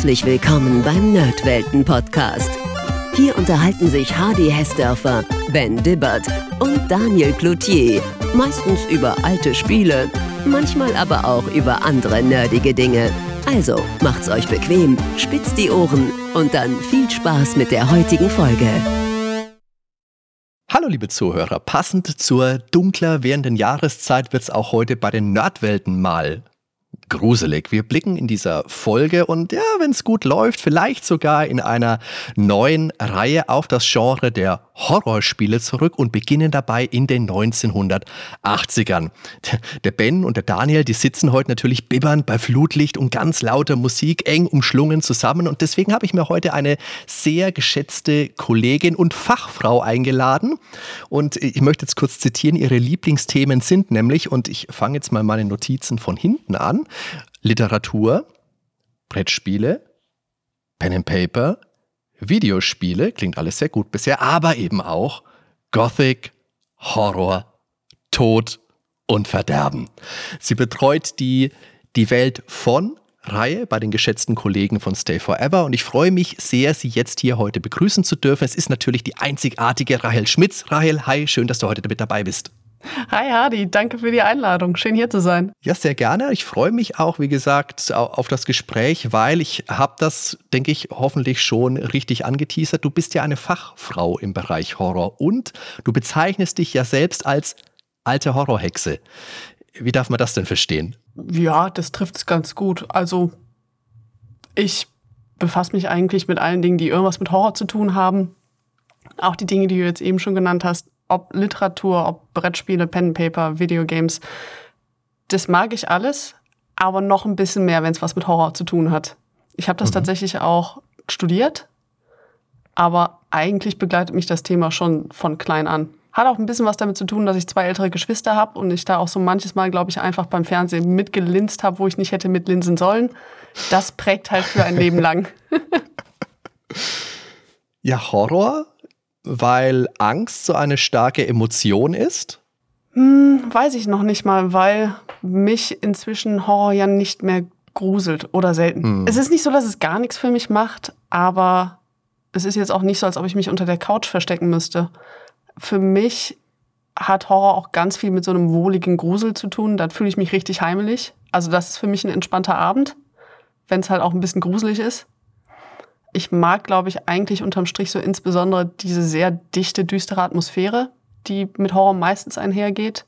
Herzlich willkommen beim Nerdwelten Podcast. Hier unterhalten sich Hardy Hessdörfer, Ben Dibbert und Daniel Cloutier. Meistens über alte Spiele, manchmal aber auch über andere nerdige Dinge. Also macht's euch bequem, spitzt die Ohren und dann viel Spaß mit der heutigen Folge. Hallo liebe Zuhörer, passend zur dunkler währenden Jahreszeit wird's auch heute bei den Nerdwelten mal gruselig. Wir blicken in dieser Folge und ja, wenn es gut läuft, vielleicht sogar in einer neuen Reihe auf das Genre der Horrorspiele zurück und beginnen dabei in den 1980ern. Der Ben und der Daniel, die sitzen heute natürlich bibbernd bei Flutlicht und ganz lauter Musik eng umschlungen zusammen und deswegen habe ich mir heute eine sehr geschätzte Kollegin und Fachfrau eingeladen und ich möchte jetzt kurz zitieren, ihre Lieblingsthemen sind nämlich und ich fange jetzt mal meine Notizen von hinten an. Literatur, Brettspiele, Pen and Paper, Videospiele, klingt alles sehr gut bisher, aber eben auch Gothic, Horror, Tod und Verderben. Sie betreut die, die Welt von Reihe bei den geschätzten Kollegen von Stay Forever und ich freue mich sehr, Sie jetzt hier heute begrüßen zu dürfen. Es ist natürlich die einzigartige Rahel Schmitz. Rahel, hi, schön, dass du heute mit dabei bist. Hi Hardy, danke für die Einladung. Schön hier zu sein. Ja, sehr gerne. Ich freue mich auch, wie gesagt, auf das Gespräch, weil ich habe das, denke ich, hoffentlich schon richtig angeteasert. Du bist ja eine Fachfrau im Bereich Horror und du bezeichnest dich ja selbst als alte Horrorhexe. Wie darf man das denn verstehen? Ja, das trifft es ganz gut. Also ich befasse mich eigentlich mit allen Dingen, die irgendwas mit Horror zu tun haben. Auch die Dinge, die du jetzt eben schon genannt hast, ob Literatur, ob Brettspiele, Pen Paper, Videogames. Das mag ich alles, aber noch ein bisschen mehr, wenn es was mit Horror zu tun hat. Ich habe das mhm. tatsächlich auch studiert, aber eigentlich begleitet mich das Thema schon von klein an. Hat auch ein bisschen was damit zu tun, dass ich zwei ältere Geschwister habe und ich da auch so manches Mal, glaube ich, einfach beim Fernsehen mitgelinst habe, wo ich nicht hätte mitlinsen sollen. Das prägt halt für ein Leben lang. ja, Horror weil Angst so eine starke Emotion ist? Hm, weiß ich noch nicht mal, weil mich inzwischen Horror ja nicht mehr gruselt oder selten. Hm. Es ist nicht so, dass es gar nichts für mich macht, aber es ist jetzt auch nicht so, als ob ich mich unter der Couch verstecken müsste. Für mich hat Horror auch ganz viel mit so einem wohligen Grusel zu tun. Da fühle ich mich richtig heimelig. Also das ist für mich ein entspannter Abend, wenn es halt auch ein bisschen gruselig ist ich mag, glaube ich, eigentlich unterm Strich so insbesondere diese sehr dichte, düstere Atmosphäre, die mit Horror meistens einhergeht.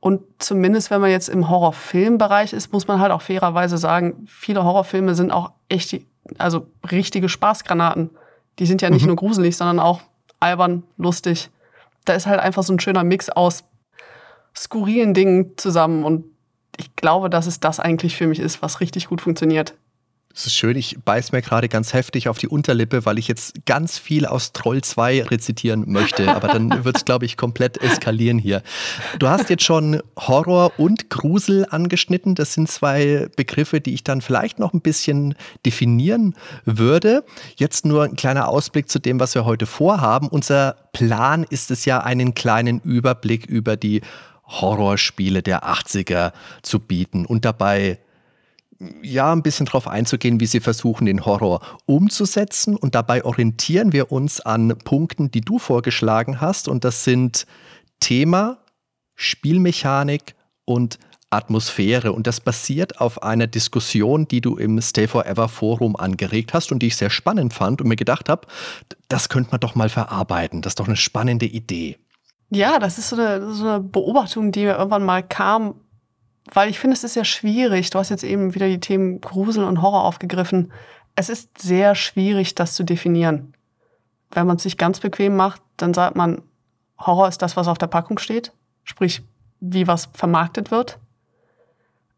Und zumindest, wenn man jetzt im Horrorfilmbereich ist, muss man halt auch fairerweise sagen, viele Horrorfilme sind auch echt, also richtige Spaßgranaten. Die sind ja nicht mhm. nur gruselig, sondern auch albern, lustig. Da ist halt einfach so ein schöner Mix aus skurrilen Dingen zusammen. Und ich glaube, dass es das eigentlich für mich ist, was richtig gut funktioniert. Es ist schön, ich beiß mir gerade ganz heftig auf die Unterlippe, weil ich jetzt ganz viel aus Troll 2 rezitieren möchte. Aber dann wird es, glaube ich, komplett eskalieren hier. Du hast jetzt schon Horror und Grusel angeschnitten. Das sind zwei Begriffe, die ich dann vielleicht noch ein bisschen definieren würde. Jetzt nur ein kleiner Ausblick zu dem, was wir heute vorhaben. Unser Plan ist es ja, einen kleinen Überblick über die Horrorspiele der 80er zu bieten und dabei ja, ein bisschen darauf einzugehen, wie sie versuchen, den Horror umzusetzen. Und dabei orientieren wir uns an Punkten, die du vorgeschlagen hast. Und das sind Thema, Spielmechanik und Atmosphäre. Und das basiert auf einer Diskussion, die du im Stay Forever Forum angeregt hast und die ich sehr spannend fand und mir gedacht habe, das könnte man doch mal verarbeiten. Das ist doch eine spannende Idee. Ja, das ist so eine, so eine Beobachtung, die mir irgendwann mal kam, weil ich finde, es ist ja schwierig. Du hast jetzt eben wieder die Themen Grusel und Horror aufgegriffen. Es ist sehr schwierig, das zu definieren. Wenn man es sich ganz bequem macht, dann sagt man, Horror ist das, was auf der Packung steht, sprich, wie was vermarktet wird.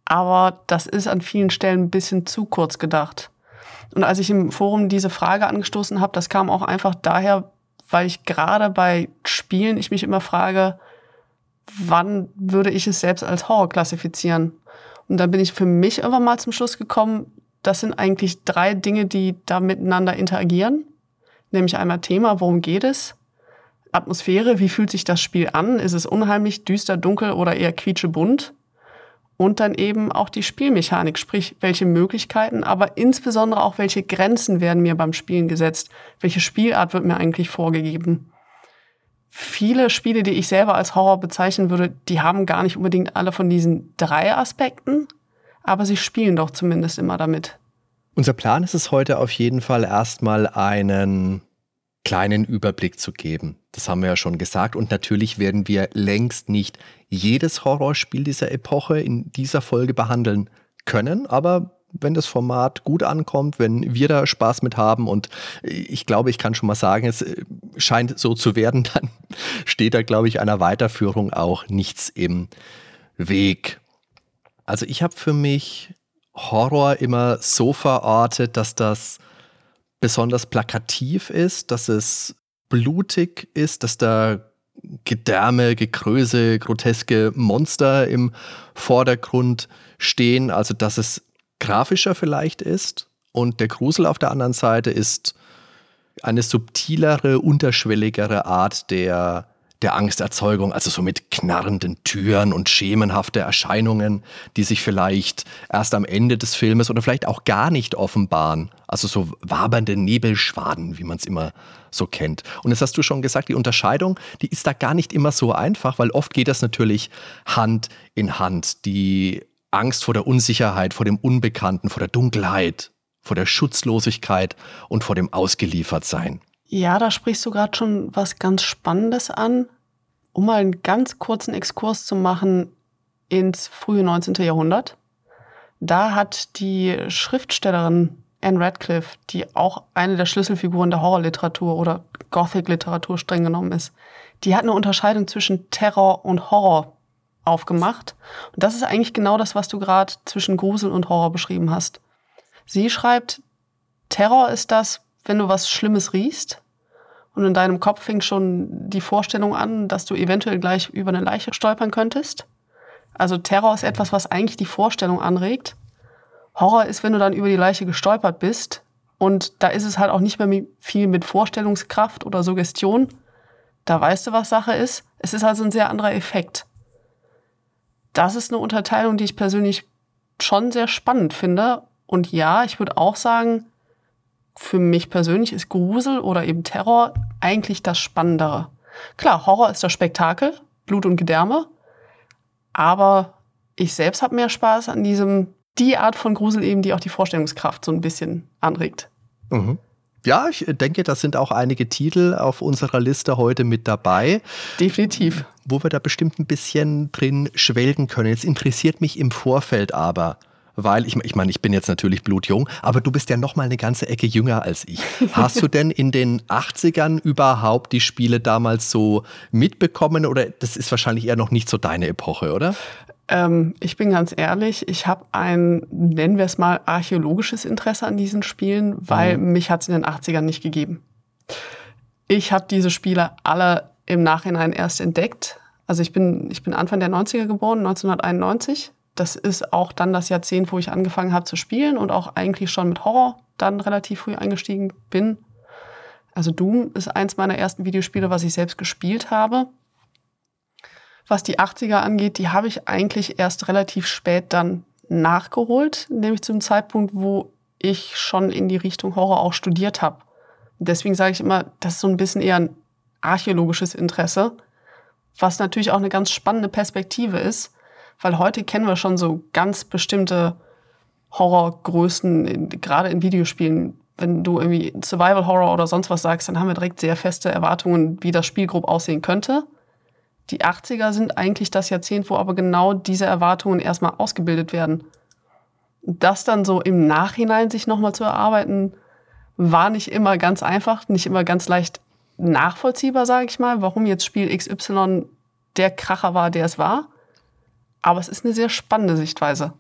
Aber das ist an vielen Stellen ein bisschen zu kurz gedacht. Und als ich im Forum diese Frage angestoßen habe, das kam auch einfach daher, weil ich gerade bei Spielen ich mich immer frage, wann würde ich es selbst als Horror klassifizieren? Und dann bin ich für mich irgendwann mal zum Schluss gekommen, das sind eigentlich drei Dinge, die da miteinander interagieren. Nämlich einmal Thema, worum geht es? Atmosphäre, wie fühlt sich das Spiel an? Ist es unheimlich, düster, dunkel oder eher quietschebunt? und dann eben auch die Spielmechanik, sprich welche Möglichkeiten, aber insbesondere auch welche Grenzen werden mir beim Spielen gesetzt, welche Spielart wird mir eigentlich vorgegeben. Viele Spiele, die ich selber als Horror bezeichnen würde, die haben gar nicht unbedingt alle von diesen drei Aspekten, aber sie spielen doch zumindest immer damit. Unser Plan ist es heute auf jeden Fall erstmal einen kleinen Überblick zu geben. Das haben wir ja schon gesagt. Und natürlich werden wir längst nicht jedes Horrorspiel dieser Epoche in dieser Folge behandeln können, aber wenn das Format gut ankommt, wenn wir da Spaß mit haben und ich glaube, ich kann schon mal sagen, es äh, scheint so zu werden, dann steht da, glaube ich, einer Weiterführung auch nichts im Weg. Also ich habe für mich Horror immer so verortet, dass das besonders plakativ ist, dass es blutig ist, dass da Gedärme, Gekröse, groteske Monster im Vordergrund stehen, also dass es grafischer vielleicht ist und der Grusel auf der anderen Seite ist eine subtilere, unterschwelligere Art der der Angsterzeugung, also so mit knarrenden Türen und schemenhafte Erscheinungen, die sich vielleicht erst am Ende des Filmes oder vielleicht auch gar nicht offenbaren. Also so wabernde Nebelschwaden, wie man es immer so kennt. Und das hast du schon gesagt, die Unterscheidung, die ist da gar nicht immer so einfach, weil oft geht das natürlich Hand in Hand. Die Angst vor der Unsicherheit, vor dem Unbekannten, vor der Dunkelheit, vor der Schutzlosigkeit und vor dem Ausgeliefertsein. Ja, da sprichst du gerade schon was ganz Spannendes an. Um mal einen ganz kurzen Exkurs zu machen ins frühe 19. Jahrhundert. Da hat die Schriftstellerin Anne Radcliffe, die auch eine der Schlüsselfiguren der Horrorliteratur oder Gothic-Literatur streng genommen ist, die hat eine Unterscheidung zwischen Terror und Horror aufgemacht. Und das ist eigentlich genau das, was du gerade zwischen Grusel und Horror beschrieben hast. Sie schreibt, Terror ist das, wenn du was Schlimmes riechst und in deinem Kopf fängt schon die Vorstellung an, dass du eventuell gleich über eine Leiche stolpern könntest. Also Terror ist etwas, was eigentlich die Vorstellung anregt. Horror ist, wenn du dann über die Leiche gestolpert bist. Und da ist es halt auch nicht mehr viel mit Vorstellungskraft oder Suggestion. Da weißt du, was Sache ist. Es ist also ein sehr anderer Effekt. Das ist eine Unterteilung, die ich persönlich schon sehr spannend finde. Und ja, ich würde auch sagen, für mich persönlich ist Grusel oder eben Terror eigentlich das Spannendere. Klar, Horror ist das Spektakel, Blut und Gedärme, aber ich selbst habe mehr Spaß an diesem, die Art von Grusel eben, die auch die Vorstellungskraft so ein bisschen anregt. Mhm. Ja, ich denke, da sind auch einige Titel auf unserer Liste heute mit dabei. Definitiv. Wo wir da bestimmt ein bisschen drin schwelgen können. Jetzt interessiert mich im Vorfeld aber, weil ich, ich meine, ich bin jetzt natürlich blutjung, aber du bist ja noch mal eine ganze Ecke jünger als ich. Hast du denn in den 80ern überhaupt die Spiele damals so mitbekommen oder das ist wahrscheinlich eher noch nicht so deine Epoche, oder? Ähm, ich bin ganz ehrlich, ich habe ein, nennen wir es mal, archäologisches Interesse an diesen Spielen, weil mhm. mich hat es in den 80ern nicht gegeben. Ich habe diese Spiele alle im Nachhinein erst entdeckt. Also ich bin, ich bin Anfang der 90er geboren, 1991 das ist auch dann das Jahrzehnt, wo ich angefangen habe zu spielen und auch eigentlich schon mit Horror dann relativ früh eingestiegen bin. Also Doom ist eins meiner ersten Videospiele, was ich selbst gespielt habe. Was die 80er angeht, die habe ich eigentlich erst relativ spät dann nachgeholt, nämlich zum Zeitpunkt, wo ich schon in die Richtung Horror auch studiert habe. Deswegen sage ich immer, das ist so ein bisschen eher ein archäologisches Interesse, was natürlich auch eine ganz spannende Perspektive ist, weil heute kennen wir schon so ganz bestimmte Horrorgrößen, gerade in Videospielen. Wenn du irgendwie Survival Horror oder sonst was sagst, dann haben wir direkt sehr feste Erwartungen, wie das Spiel grob aussehen könnte. Die 80er sind eigentlich das Jahrzehnt, wo aber genau diese Erwartungen erstmal ausgebildet werden. Das dann so im Nachhinein sich nochmal zu erarbeiten, war nicht immer ganz einfach, nicht immer ganz leicht nachvollziehbar, sage ich mal, warum jetzt Spiel XY der Kracher war, der es war. Aber es ist eine sehr spannende Sichtweise.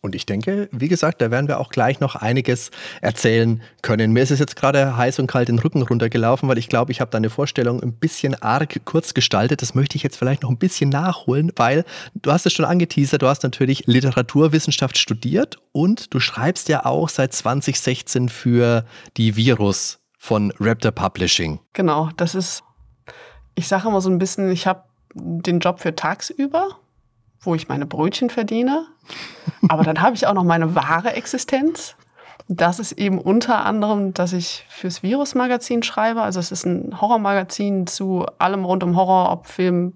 Und ich denke, wie gesagt, da werden wir auch gleich noch einiges erzählen können. Mir ist es jetzt gerade heiß und kalt den Rücken runtergelaufen, weil ich glaube, ich habe deine Vorstellung ein bisschen arg kurz gestaltet. Das möchte ich jetzt vielleicht noch ein bisschen nachholen, weil du hast es schon angeteasert, du hast natürlich Literaturwissenschaft studiert und du schreibst ja auch seit 2016 für die Virus von Raptor Publishing. Genau, das ist, ich sage immer so ein bisschen, ich habe den Job für tagsüber, wo ich meine Brötchen verdiene. Aber dann habe ich auch noch meine wahre Existenz. Das ist eben unter anderem, dass ich fürs Virus-Magazin schreibe. Also es ist ein Horrormagazin zu allem rund um Horror, ob Film,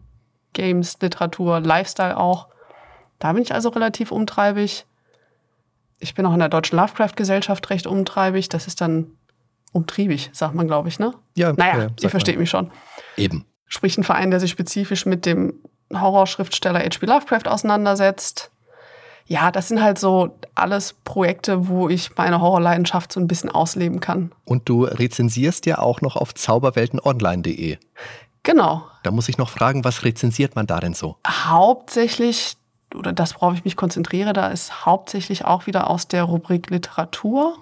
Games, Literatur, Lifestyle auch. Da bin ich also relativ umtreibig. Ich bin auch in der Deutschen Lovecraft-Gesellschaft recht umtreibig. Das ist dann umtriebig, sagt man, glaube ich, ne? Ja, Naja, ja, ihr versteht man. mich schon. Eben. Sprich ein Verein, der sich spezifisch mit dem Horrorschriftsteller H.P. Lovecraft auseinandersetzt. Ja, das sind halt so alles Projekte, wo ich meine Horrorleidenschaft so ein bisschen ausleben kann. Und du rezensierst ja auch noch auf zauberweltenonline.de. Genau. Da muss ich noch fragen, was rezensiert man da denn so? Hauptsächlich, oder das, worauf ich mich konzentriere, da ist hauptsächlich auch wieder aus der Rubrik Literatur,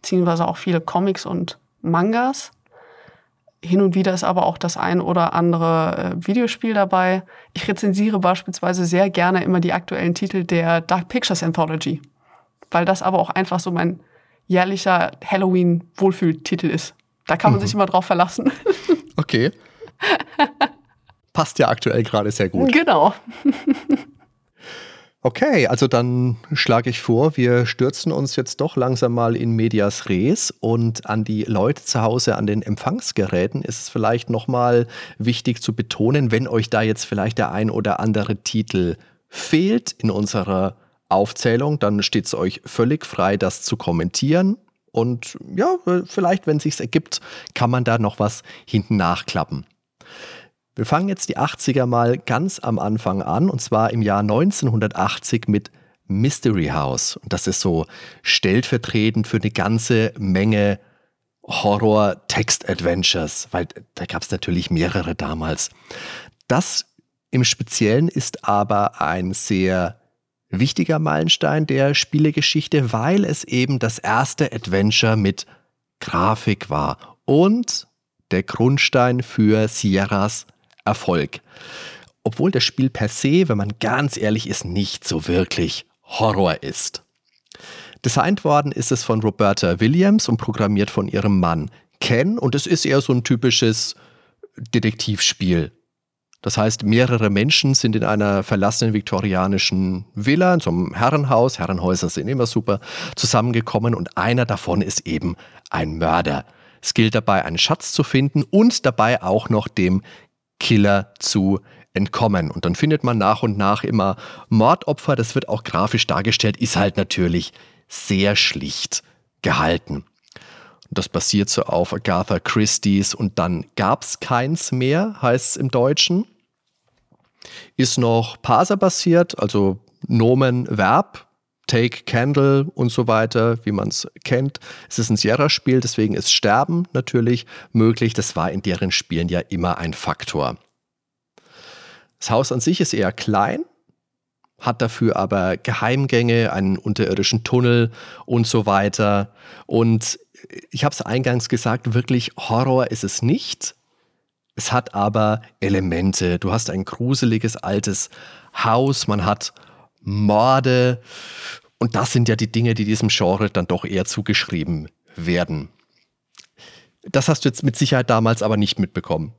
beziehungsweise auch viele Comics und Mangas. Hin und wieder ist aber auch das ein oder andere äh, Videospiel dabei. Ich rezensiere beispielsweise sehr gerne immer die aktuellen Titel der Dark Pictures Anthology, weil das aber auch einfach so mein jährlicher Halloween-Wohlfühltitel ist. Da kann man sich immer drauf verlassen. Okay. Passt ja aktuell gerade sehr gut. genau. Okay, also dann schlage ich vor, wir stürzen uns jetzt doch langsam mal in Medias Res und an die Leute zu Hause an den Empfangsgeräten ist es vielleicht nochmal wichtig zu betonen, wenn euch da jetzt vielleicht der ein oder andere Titel fehlt in unserer Aufzählung, dann steht es euch völlig frei, das zu kommentieren. Und ja, vielleicht, wenn es sich ergibt, kann man da noch was hinten nachklappen. Wir fangen jetzt die 80er mal ganz am Anfang an, und zwar im Jahr 1980 mit Mystery House. Und das ist so stellvertretend für eine ganze Menge Horror-Text-Adventures, weil da gab es natürlich mehrere damals. Das im Speziellen ist aber ein sehr wichtiger Meilenstein der Spielegeschichte, weil es eben das erste Adventure mit Grafik war und der Grundstein für Sierras Erfolg. Obwohl das Spiel per se, wenn man ganz ehrlich ist, nicht so wirklich Horror ist. Designt worden ist es von Roberta Williams und programmiert von ihrem Mann Ken und es ist eher so ein typisches Detektivspiel. Das heißt, mehrere Menschen sind in einer verlassenen viktorianischen Villa, in so einem Herrenhaus, Herrenhäuser sind immer super, zusammengekommen und einer davon ist eben ein Mörder. Es gilt dabei, einen Schatz zu finden und dabei auch noch dem Killer zu entkommen. Und dann findet man nach und nach immer Mordopfer. Das wird auch grafisch dargestellt, ist halt natürlich sehr schlicht gehalten. Das basiert so auf Agatha Christie's und dann gab es keins mehr, heißt es im Deutschen. Ist noch Parser-basiert, also Nomen, Verb, Take, Candle und so weiter, wie man es kennt. Es ist ein Sierra-Spiel, deswegen ist Sterben natürlich möglich. Das war in deren Spielen ja immer ein Faktor. Das Haus an sich ist eher klein, hat dafür aber Geheimgänge, einen unterirdischen Tunnel und so weiter. Und ich habe es eingangs gesagt, wirklich Horror ist es nicht. Es hat aber Elemente. Du hast ein gruseliges altes Haus, man hat Morde. Und das sind ja die Dinge, die diesem Genre dann doch eher zugeschrieben werden. Das hast du jetzt mit Sicherheit damals aber nicht mitbekommen.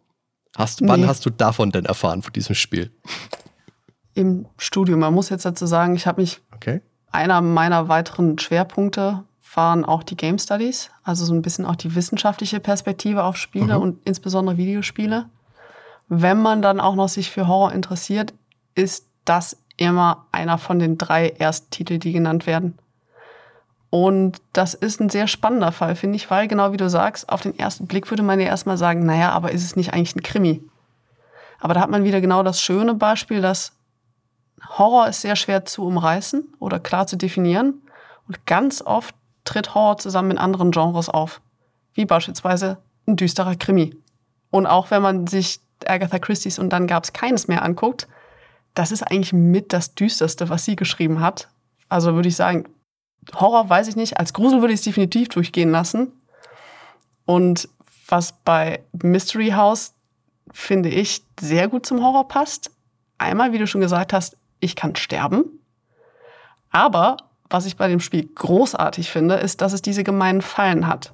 Hast, Wann Nee. hast du davon denn erfahren, von diesem Spiel? Im Studium. Man muss jetzt dazu sagen, ich habe mich, Okay. einer meiner weiteren Schwerpunkte waren auch die Game Studies, also so ein bisschen auch die wissenschaftliche Perspektive auf Spiele Mhm. und insbesondere Videospiele. Wenn man dann auch noch sich für Horror interessiert, ist das immer einer von den drei Ersttiteln, die genannt werden. Und das ist ein sehr spannender Fall, finde ich, weil genau wie du sagst, auf den ersten Blick würde man ja erstmal sagen, naja, aber ist es nicht eigentlich ein Krimi? Aber da hat man wieder genau das schöne Beispiel, dass Horror ist sehr schwer zu umreißen oder klar zu definieren. Und ganz oft tritt Horror zusammen in anderen Genres auf. Wie beispielsweise ein düsterer Krimi. Und auch wenn man sich Agatha Christie's und dann gab es keines mehr anguckt, das ist eigentlich mit das Düsterste, was sie geschrieben hat. Also würde ich sagen, Horror weiß ich nicht. Als Grusel würde ich es definitiv durchgehen lassen. Und was bei Mystery House, finde ich, sehr gut zum Horror passt. Einmal, wie du schon gesagt hast, ich kann sterben. Aber was ich bei dem Spiel großartig finde, ist, dass es diese gemeinen Fallen hat.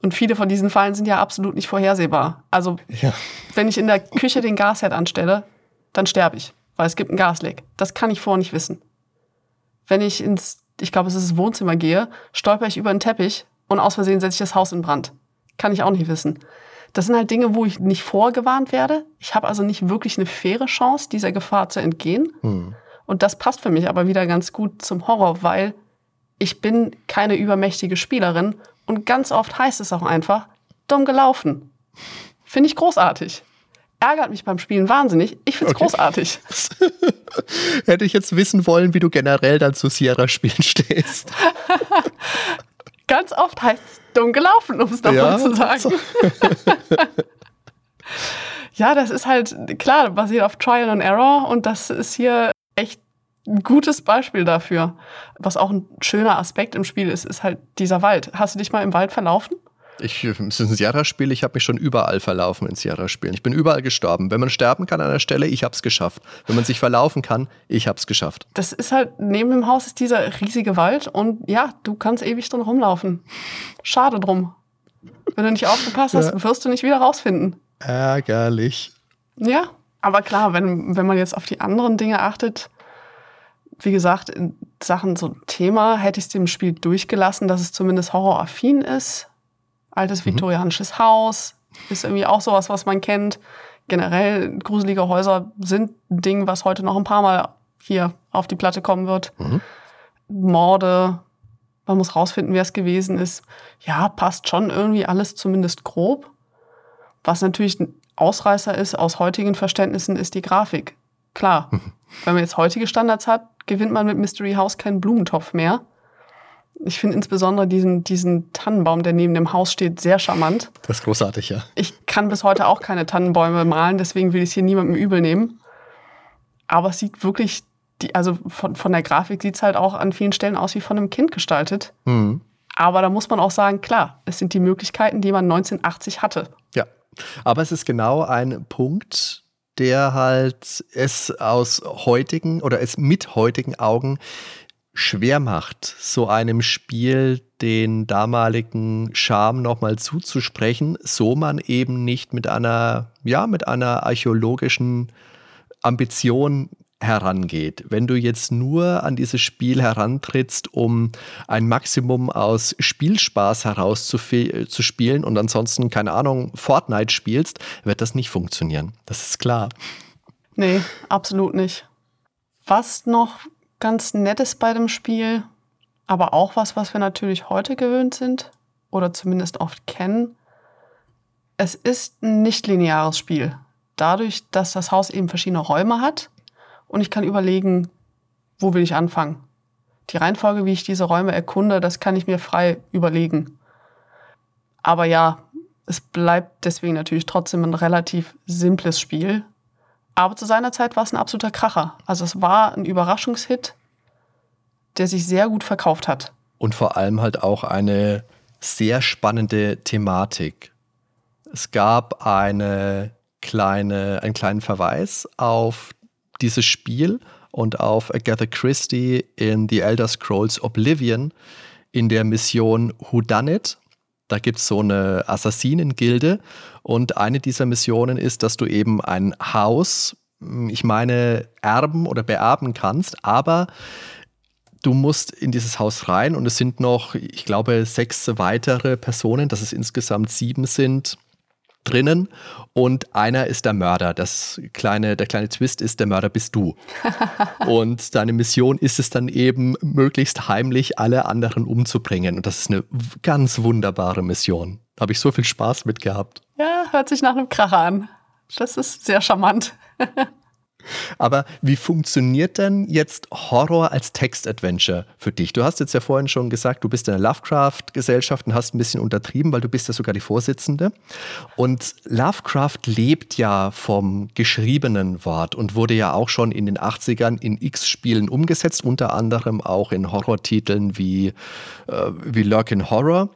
Und viele von diesen Fallen sind ja absolut nicht vorhersehbar. Also, Ja. wenn ich in der Küche den Gasherd anstelle, dann sterbe ich, weil es gibt einen Gasleck. Das kann ich vorher nicht wissen. Wenn ich ins, ich glaube, es ist das Wohnzimmer gehe, stolper ich über einen Teppich und aus Versehen setze ich das Haus in Brand. Kann ich auch nicht wissen. Das sind halt Dinge, wo ich nicht vorgewarnt werde. Ich habe also nicht wirklich eine faire Chance, dieser Gefahr zu entgehen. Und das passt für mich aber wieder ganz gut zum Horror, weil ich bin keine übermächtige Spielerin und ganz oft heißt es auch einfach, dumm gelaufen. Finde ich großartig. Ärgert mich beim Spielen wahnsinnig. Ich finde es Okay. großartig. Hätte ich jetzt wissen wollen, wie du generell dann zu Sierra-Spielen stehst. Ganz oft heißt es dumm gelaufen, um es nochmal Ja, zu sagen. so. Ja, das ist halt, klar, basiert auf Trial and Error und das ist hier echt ein gutes Beispiel dafür. Was auch ein schöner Aspekt im Spiel ist, ist halt dieser Wald. Hast du dich mal im Wald verlaufen? Ich, es ist ein Sierra-Spiel, ich habe mich schon überall verlaufen in Sierra-Spielen. Ich bin überall gestorben. Wenn man sterben kann an einer Stelle, ich habe es geschafft. Wenn man sich verlaufen kann, ich habe es geschafft. Das ist halt, neben dem Haus ist dieser riesige Wald und ja, du kannst ewig drin rumlaufen. Schade drum. Wenn du nicht aufgepasst hast, Ja. wirst du nicht wieder rausfinden. Ärgerlich. Ja, aber klar, wenn, wenn man jetzt auf die anderen Dinge achtet, wie gesagt, in Sachen so Thema hätte ich es dem Spiel durchgelassen, dass es zumindest horroraffin ist. Altes viktorianisches Haus ist irgendwie auch sowas, was man kennt. Generell gruselige Häuser sind ein Ding, was heute noch ein paar Mal hier auf die Platte kommen wird. Morde, man muss rausfinden, wer es gewesen ist. Ja, passt schon irgendwie alles zumindest grob. Was natürlich ein Ausreißer ist aus heutigen Verständnissen, ist die Grafik. Klar, wenn man jetzt heutige Standards hat, gewinnt man mit Mystery House keinen Blumentopf mehr. Ich finde insbesondere diesen, diesen Tannenbaum, der neben dem Haus steht, sehr charmant. Das ist großartig, ja. Ich kann bis heute auch keine Tannenbäume malen, deswegen will ich es hier niemandem übel nehmen. Aber es sieht wirklich, die, also von, von der Grafik sieht es halt auch an vielen Stellen aus wie von einem Kind gestaltet. Mhm. Aber da muss man auch sagen, klar, es sind die Möglichkeiten, die man 1980 hatte. Ja. Aber es ist genau ein Punkt, der halt es aus heutigen oder es mit heutigen Augen schwer macht, so einem Spiel den damaligen Charme nochmal zuzusprechen, so man eben nicht mit einer, ja, mit einer archäologischen Ambition herangeht. Wenn du jetzt nur an dieses Spiel herantrittst, um ein Maximum aus Spielspaß herauszuspielen und ansonsten, keine Ahnung, Fortnite spielst, wird das nicht funktionieren. Das ist klar. Nee, absolut nicht. Was noch ganz nett ist bei dem Spiel, aber auch was, was wir natürlich heute gewöhnt sind oder zumindest oft kennen, es ist ein nicht lineares Spiel. Dadurch, dass das Haus eben verschiedene Räume hat und ich kann überlegen, wo will ich anfangen. Die Reihenfolge, wie ich diese Räume erkunde, das kann ich mir frei überlegen. Aber ja, es bleibt deswegen natürlich trotzdem ein relativ simples Spiel. Aber zu seiner Zeit war es ein absoluter Kracher. Also es war ein Überraschungshit, der sich sehr gut verkauft hat. Und vor allem halt auch eine sehr spannende Thematik. Es gab eine kleine, einen kleinen Verweis auf dieses Spiel und auf Agatha Christie in The Elder Scrolls Oblivion in der Mission Who Done It. Da gibt es so eine Assassinengilde und eine dieser Missionen ist, dass du eben ein Haus, ich meine, erben oder beerben kannst, aber du musst in dieses Haus rein und es sind noch, ich glaube, sechs weitere Personen, dass es insgesamt sieben sind, drinnen und einer ist der Mörder. Das kleine, der kleine Twist ist, der Mörder bist du. und deine Mission ist es dann eben, möglichst heimlich alle anderen umzubringen. Und das ist eine ganz wunderbare Mission. Da habe ich so viel Spaß mit gehabt. Ja, hört sich nach einem Kracher an. Das ist sehr charmant. Aber wie funktioniert denn jetzt Horror als Text-Adventure für dich? Du hast jetzt ja vorhin schon gesagt, du bist in der Lovecraft-Gesellschaft und hast ein bisschen untertrieben, weil du bist ja sogar die Vorsitzende. Und Lovecraft lebt ja vom geschriebenen Wort und wurde ja auch schon in den 80ern in X-Spielen umgesetzt, unter anderem auch in Horrortiteln wie, äh, wie Lurkin Horror.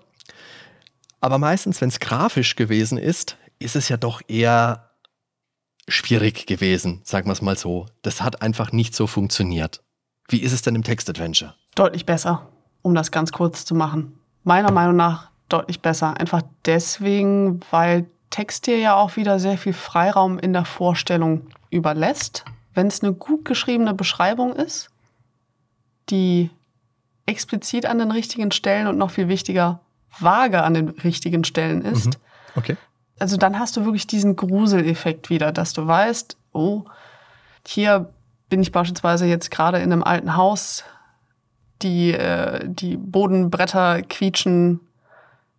Aber meistens, wenn es grafisch gewesen ist, ist es ja doch eher schwierig gewesen, sagen wir es mal so. Das hat einfach nicht so funktioniert. Wie ist es denn im Text-Adventure? Deutlich besser, um das ganz kurz zu machen. Meiner Meinung nach deutlich besser. Einfach deswegen, weil Text dir ja auch wieder sehr viel Freiraum in der Vorstellung überlässt. Wenn es eine gut geschriebene Beschreibung ist, die explizit an den richtigen Stellen und noch viel wichtiger vage an den richtigen Stellen ist. Mhm. Okay. Also dann hast du wirklich diesen Gruseleffekt wieder, dass du weißt, oh, hier bin ich beispielsweise jetzt gerade in einem alten Haus, die, äh, die Bodenbretter quietschen,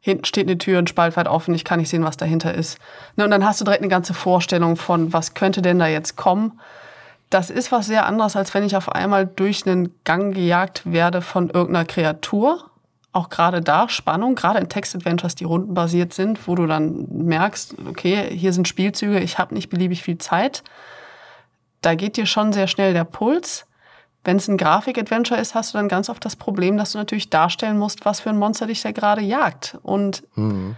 hinten steht eine Tür, ein Spalt weit offen, ich kann nicht sehen, was dahinter ist. Ne, und dann hast du direkt eine ganze Vorstellung von, was könnte denn da jetzt kommen. Das ist was sehr anderes, als wenn ich auf einmal durch einen Gang gejagt werde von irgendeiner Kreatur. Auch gerade da Spannung, gerade in Text-Adventures, die rundenbasiert sind, wo du dann merkst, okay, hier sind Spielzüge, ich habe nicht beliebig viel Zeit. Da geht dir schon sehr schnell der Puls. Wenn es ein Grafik-Adventure ist, hast du dann ganz oft das Problem, dass du natürlich darstellen musst, was für ein Monster dich da gerade jagt. Und mhm.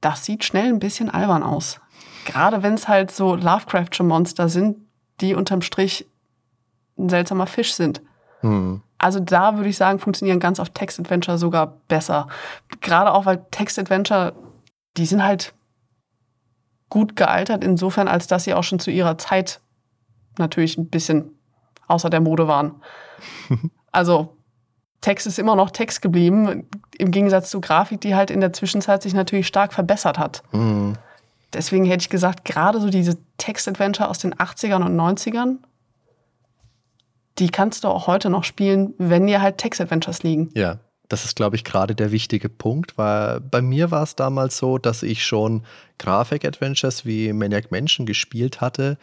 das sieht schnell ein bisschen albern aus. Gerade wenn es halt so Lovecraftsche Monster sind, die unterm Strich ein seltsamer Fisch sind. Mhm. Also da würde ich sagen, funktionieren ganz oft Text-Adventure sogar besser. Gerade auch, weil Text-Adventure, die sind halt gut gealtert, insofern, als dass sie auch schon zu ihrer Zeit natürlich ein bisschen außer der Mode waren. also Text ist immer noch Text geblieben, im Gegensatz zu Grafik, die halt in der Zwischenzeit sich natürlich stark verbessert hat. Mhm. Deswegen hätte ich gesagt, gerade so diese Text-Adventure aus den 80ern und 90ern, die kannst du auch heute noch spielen, wenn dir halt Text-Adventures liegen. Ja, das ist, glaube ich, gerade der wichtige Punkt, weil bei mir war es damals so, dass ich schon Grafik-Adventures wie Maniac Mansion gespielt hatte,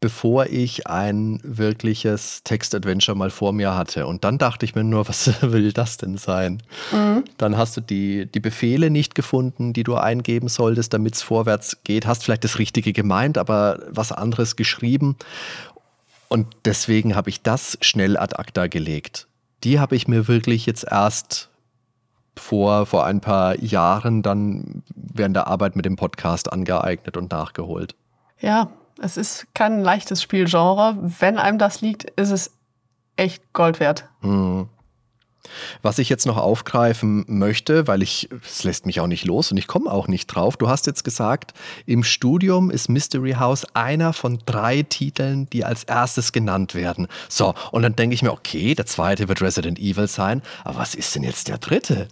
bevor ich ein wirkliches Text-Adventure mal vor mir hatte. Und dann dachte ich mir nur, was will das denn sein? Mhm. Dann hast du die, die Befehle nicht gefunden, die du eingeben solltest, damit es vorwärts geht. Hast vielleicht das Richtige gemeint, aber was anderes geschrieben. Und deswegen habe ich das schnell ad acta gelegt. Die habe ich mir wirklich jetzt erst vor, vor ein paar Jahren dann während der Arbeit mit dem Podcast angeeignet und nachgeholt. Ja, es ist kein leichtes Spielgenre. Wenn einem das liegt, ist es echt Gold wert. Mhm. Was ich jetzt noch aufgreifen möchte, weil ich, es lässt mich auch nicht los und ich komme auch nicht drauf. Du hast jetzt gesagt, im Studium ist Mystery House einer von drei Titeln, die als erstes genannt werden. So, und dann denke ich mir, okay, der zweite wird Resident Evil sein, aber was ist denn jetzt der dritte?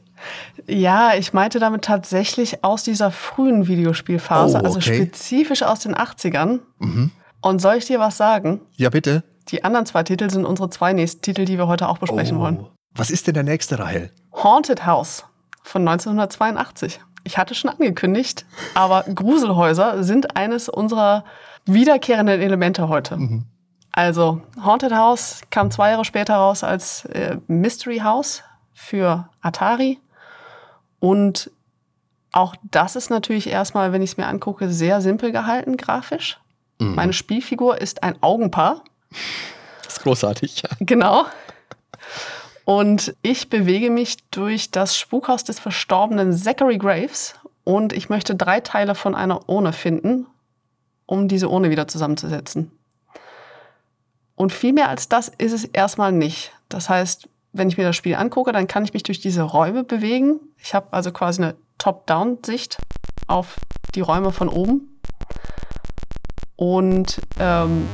Ja, ich meinte damit tatsächlich aus dieser frühen Videospielphase, oh, also okay. also spezifisch aus den 80ern. Mhm. Und soll ich dir was sagen? Ja, bitte. Die anderen zwei Titel sind unsere zwei nächsten Titel, die wir heute auch besprechen oh. wollen. Was ist denn der nächste, Rahel? Haunted House von 1982. Ich hatte schon angekündigt, aber Gruselhäuser sind eines unserer wiederkehrenden Elemente heute. Mhm. Also, Haunted House kam zwei Jahre später raus als äh, Mystery House für Atari. Und auch das ist natürlich erstmal, wenn ich es mir angucke, sehr simpel gehalten grafisch. Mhm. Meine Spielfigur ist ein Augenpaar. Das ist großartig, ja. Genau. Und ich bewege mich durch das Spukhaus des verstorbenen Zachary Graves und ich möchte drei Teile von einer Urne finden, um diese Urne wieder zusammenzusetzen. Und viel mehr als das ist es erstmal nicht. Das heißt, wenn ich mir das Spiel angucke, dann kann ich mich durch diese Räume bewegen. Ich habe also quasi eine Top-Down-Sicht auf die Räume von oben. Und ähm,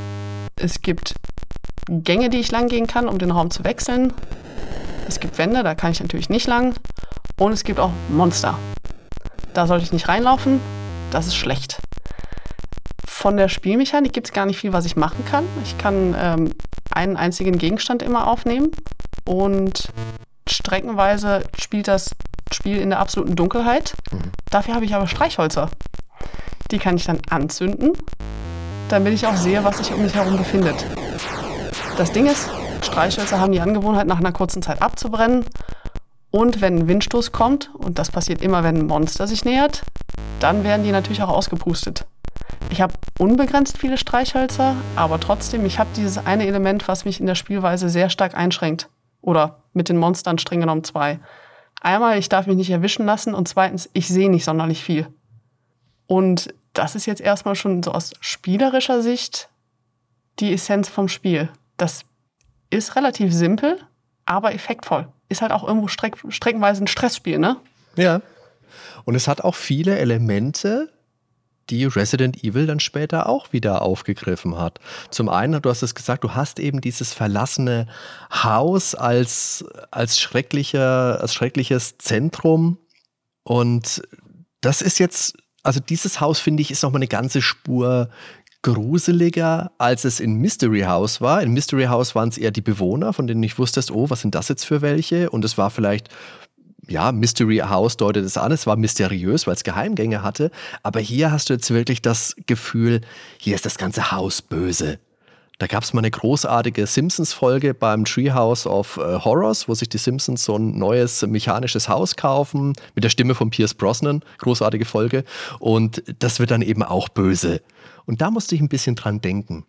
es gibt Gänge, die ich lang gehen kann, um den Raum zu wechseln. Es gibt Wände, da kann ich natürlich nicht lang. Und es gibt auch Monster. Da sollte ich nicht reinlaufen. Das ist schlecht. Von der Spielmechanik gibt es gar nicht viel, was ich machen kann. Ich kann ähm, einen einzigen Gegenstand immer aufnehmen und streckenweise spielt das Spiel in der absoluten Dunkelheit. Mhm. Dafür habe ich aber Streichhölzer. Die kann ich dann anzünden, damit ich auch sehe, was sich um mich herum befindet. Das Ding ist, Streichhölzer haben die Angewohnheit, nach einer kurzen Zeit abzubrennen. Und wenn ein Windstoß kommt, und das passiert immer, wenn ein Monster sich nähert, dann werden die natürlich auch ausgepustet. Ich habe unbegrenzt viele Streichhölzer, aber trotzdem, ich habe dieses eine Element, was mich in der Spielweise sehr stark einschränkt. Oder mit den Monstern streng genommen zwei. Einmal, ich darf mich nicht erwischen lassen und zweitens, ich sehe nicht sonderlich viel. Und das ist jetzt erstmal schon so aus spielerischer Sicht die Essenz vom Spiel. Das ist relativ simpel, aber effektvoll. Ist halt auch irgendwo streck streckenweise ein Stressspiel, ne? Ja. Und es hat auch viele Elemente, die Resident Evil dann später auch wieder aufgegriffen hat. Zum einen, du hast es gesagt, du hast eben dieses verlassene Haus als, als, schrecklicher, als schreckliches Zentrum. Und das ist jetzt, also dieses Haus finde ich ist nochmal eine ganze Spur gruseliger, als es in Mystery House war. In Mystery House waren es eher die Bewohner, von denen ich wusste, oh, was sind das jetzt für welche? Und es war vielleicht ja, Mystery House deutet es an, es war mysteriös, weil es Geheimgänge hatte. Aber hier hast du jetzt wirklich das Gefühl, hier ist das ganze Haus böse. Da gab es mal eine großartige Simpsons-Folge beim Treehouse of äh, Horrors, wo sich die Simpsons so ein neues mechanisches Haus kaufen, mit der Stimme von Pierce Brosnan. Großartige Folge. Und das wird dann eben auch böse. Und da musste ich ein bisschen dran denken.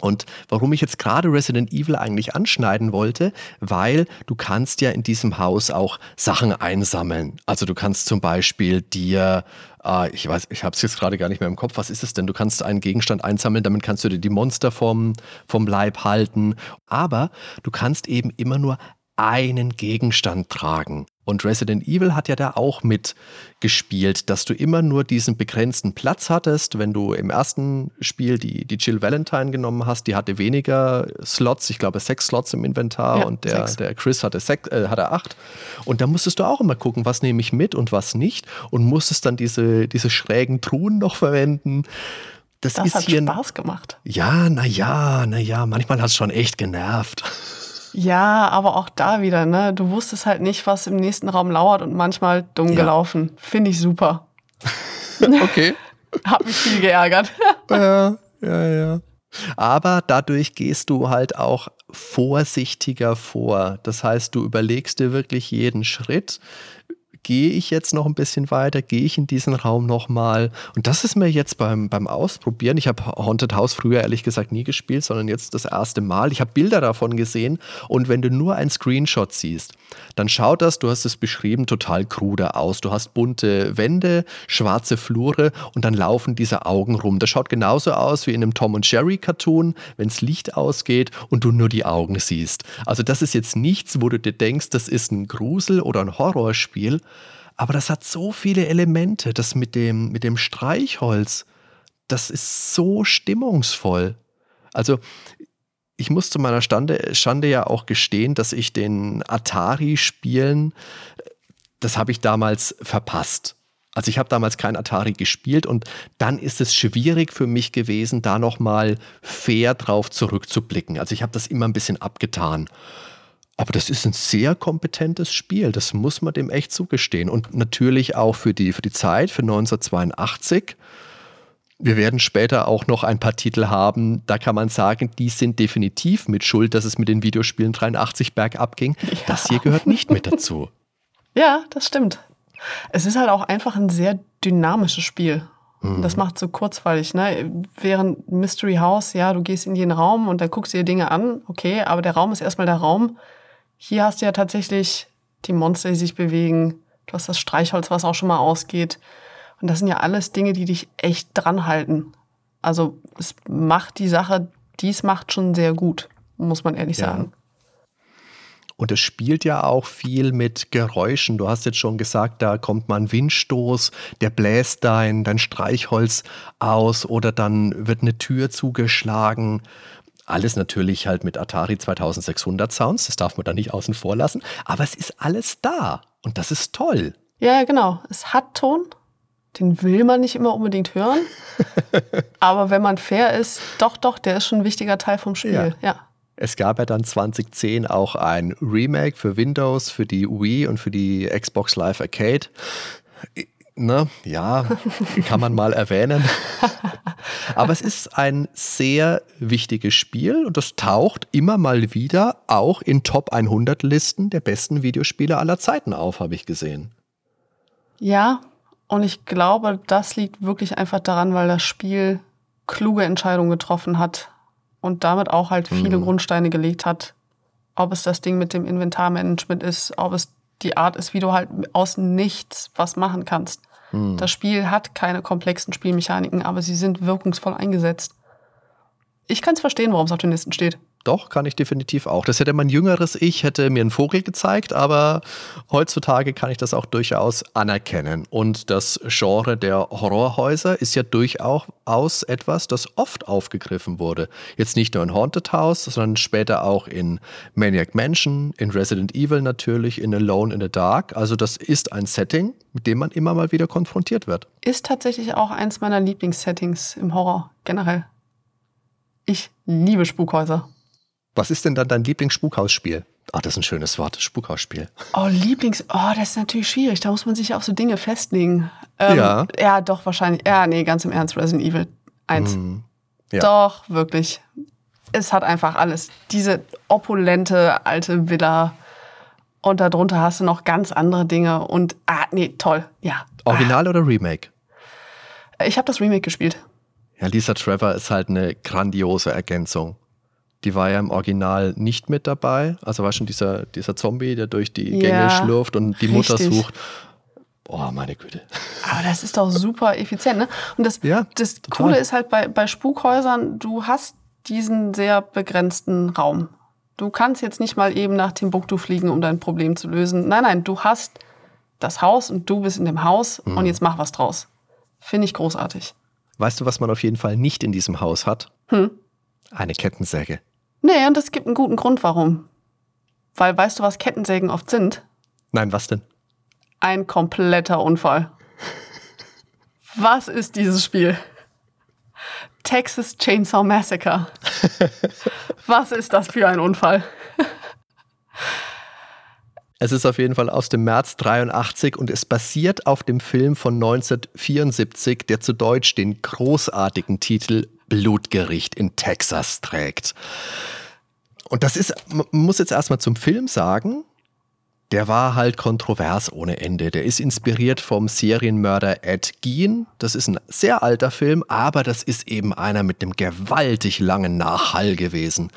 Und warum ich jetzt gerade Resident Evil eigentlich anschneiden wollte, weil du kannst ja in diesem Haus auch Sachen einsammeln. Also du kannst zum Beispiel dir, äh, ich weiß, ich habe es jetzt gerade gar nicht mehr im Kopf, was ist es denn? Du kannst einen Gegenstand einsammeln, damit kannst du dir die Monster vom, vom Leib halten. Aber du kannst eben immer nur einen Gegenstand tragen. Und Resident Evil hat ja da auch mitgespielt, dass du immer nur diesen begrenzten Platz hattest. Wenn du im ersten Spiel die, die Jill Valentine genommen hast, die hatte weniger Slots, ich glaube sechs Slots im Inventar ja, und der, der Chris hatte, sech, äh, hatte acht. Und da musstest du auch immer gucken, was nehme ich mit und was nicht und musstest dann diese, diese schrägen Truhen noch verwenden. Das, das hat hier Spaß gemacht. Ja, naja, naja, manchmal hat es schon echt genervt. Ja, aber auch da wieder, ne? Du wusstest halt nicht, was im nächsten Raum lauert und manchmal dumm ja. gelaufen. Finde ich super. okay. Hab mich viel geärgert. ja, ja, ja. Aber dadurch gehst du halt auch vorsichtiger vor. Das heißt, du überlegst dir wirklich jeden Schritt gehe ich jetzt noch ein bisschen weiter, gehe ich in diesen Raum nochmal. Und das ist mir jetzt beim, beim Ausprobieren, ich habe Haunted House früher ehrlich gesagt nie gespielt, sondern jetzt das erste Mal. Ich habe Bilder davon gesehen und wenn du nur ein Screenshot siehst, dann schaut das, du hast es beschrieben, total krude aus. Du hast bunte Wände, schwarze Flure und dann laufen diese Augen rum. Das schaut genauso aus wie in einem Tom und Jerry Cartoon, wenn das Licht ausgeht und du nur die Augen siehst. Also das ist jetzt nichts, wo du dir denkst, das ist ein Grusel oder ein Horrorspiel, aber das hat so viele Elemente. Das mit dem, mit dem Streichholz, das ist so stimmungsvoll. Also, ich muss zu meiner Stande, Schande ja auch gestehen, dass ich den Atari-Spielen, das habe ich damals verpasst. Also ich habe damals kein Atari gespielt und dann ist es schwierig für mich gewesen, da nochmal fair drauf zurückzublicken. Also ich habe das immer ein bisschen abgetan. Aber das ist ein sehr kompetentes Spiel, das muss man dem echt zugestehen. Und natürlich auch für die, für die Zeit, für 1982. Wir werden später auch noch ein paar Titel haben, da kann man sagen, die sind definitiv mit Schuld, dass es mit den Videospielen 83 bergab ging. Ja. Das hier gehört nicht mit dazu. Ja, das stimmt. Es ist halt auch einfach ein sehr dynamisches Spiel. Mhm. Das macht so kurzweilig, ne? Während Mystery House, ja, du gehst in jeden Raum und da guckst du dir Dinge an, okay, aber der Raum ist erstmal der Raum. Hier hast du ja tatsächlich die Monster, die sich bewegen. Du hast das Streichholz, was auch schon mal ausgeht. Und das sind ja alles Dinge, die dich echt dran halten. Also es macht die Sache, dies macht schon sehr gut, muss man ehrlich ja. sagen. Und es spielt ja auch viel mit Geräuschen. Du hast jetzt schon gesagt, da kommt mal ein Windstoß, der bläst dein, dein Streichholz aus oder dann wird eine Tür zugeschlagen. Alles natürlich halt mit Atari 2600 Sounds, das darf man da nicht außen vor lassen, aber es ist alles da und das ist toll. Ja, genau. Es hat Ton, den will man nicht immer unbedingt hören, aber wenn man fair ist, doch, doch, der ist schon ein wichtiger Teil vom Spiel, ja. ja. Es gab ja dann 2010 auch ein Remake für Windows, für die Wii und für die Xbox Live Arcade. Ne, ja, kann man mal erwähnen. Aber es ist ein sehr wichtiges Spiel und es taucht immer mal wieder auch in Top 100 Listen der besten Videospiele aller Zeiten auf, habe ich gesehen. Ja, und ich glaube, das liegt wirklich einfach daran, weil das Spiel kluge Entscheidungen getroffen hat und damit auch halt viele mhm. Grundsteine gelegt hat. Ob es das Ding mit dem Inventarmanagement ist, ob es die Art ist, wie du halt aus nichts was machen kannst. Hm. Das Spiel hat keine komplexen Spielmechaniken, aber sie sind wirkungsvoll eingesetzt. Ich kann es verstehen, warum es auf den Listen steht. Doch, kann ich definitiv auch. Das hätte mein jüngeres Ich, hätte mir einen Vogel gezeigt, aber heutzutage kann ich das auch durchaus anerkennen. Und das Genre der Horrorhäuser ist ja durchaus etwas, das oft aufgegriffen wurde. Jetzt nicht nur in Haunted House, sondern später auch in Maniac Mansion, in Resident Evil natürlich, in Alone in the Dark. Also das ist ein Setting, mit dem man immer mal wieder konfrontiert wird. Ist tatsächlich auch eins meiner Lieblingssettings im Horror generell. Ich liebe Spukhäuser. Was ist denn dann dein Lieblingsspukhausspiel? Ah, das ist ein schönes Wort, Spukhausspiel. Oh, Lieblings. Oh, das ist natürlich schwierig. Da muss man sich auf so Dinge festlegen. Ähm, Ja. Ja, doch, wahrscheinlich. Ja, nee, ganz im Ernst, Resident Evil 1. Hm, ja. Doch, wirklich. Es hat einfach alles. Diese opulente alte Villa. Und darunter hast du noch ganz andere Dinge. Und, ah, nee, toll. Ja. Original oder Remake? Ich habe das Remake gespielt. Ja, Lisa Trevor ist halt eine grandiose Ergänzung. Die war ja im Original nicht mit dabei. Also war schon dieser, dieser Zombie, der durch die Gänge Ja, schlurft und die Mutter richtig. sucht. Oh, meine Güte. Aber das ist doch super effizient, ne? Und das, Ja, das total. Coole ist halt bei, bei Spukhäusern, du hast diesen sehr begrenzten Raum. Du kannst jetzt nicht mal eben nach Timbuktu fliegen, um dein Problem zu lösen. Nein, nein, du hast das Haus und du bist in dem Haus Mhm. und jetzt mach was draus. Finde ich großartig. Weißt du, was man auf jeden Fall nicht in diesem Haus hat? Hm. Eine Kettensäge. Nee, und es gibt einen guten Grund, warum. Weil weißt du, was Kettensägen oft sind? Nein, was denn? Ein kompletter Unfall. Was ist dieses Spiel? Texas Chainsaw Massacre. Was ist das für ein Unfall? Es ist auf jeden Fall aus dem März 83 und es basiert auf dem Film von 1974, der zu Deutsch den großartigen Titel Blutgericht in Texas trägt. Und das ist, man muss jetzt erstmal zum Film sagen, der war halt kontrovers ohne Ende. Der ist inspiriert vom Serienmörder Ed Gein. Das ist ein sehr alter Film, aber das ist eben einer mit einem gewaltig langen Nachhall gewesen.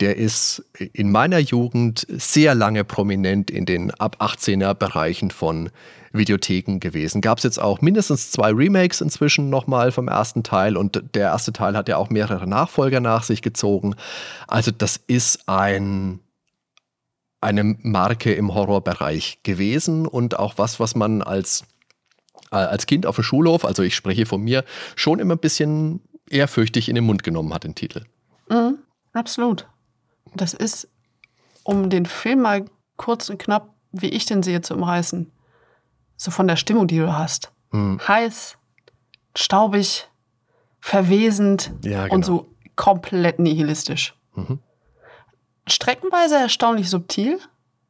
Der ist in meiner Jugend sehr lange prominent in den ab 18er Bereichen von Videotheken gewesen. Gab es jetzt auch mindestens zwei Remakes inzwischen nochmal vom ersten Teil und der erste Teil hat ja auch mehrere Nachfolger nach sich gezogen. Also das ist ein eine Marke im Horrorbereich gewesen und auch was, was man als, äh, als Kind auf dem Schulhof, also ich spreche von mir, schon immer ein bisschen ehrfürchtig in den Mund genommen hat, den Titel. Mhm, absolut. Das ist, um den Film mal kurz und knapp, wie ich den sehe, zu umreißen. So von der Stimmung, die du hast. Hm. Heiß, staubig, verwesend Ja, und genau. so komplett nihilistisch. Mhm. Streckenweise erstaunlich subtil.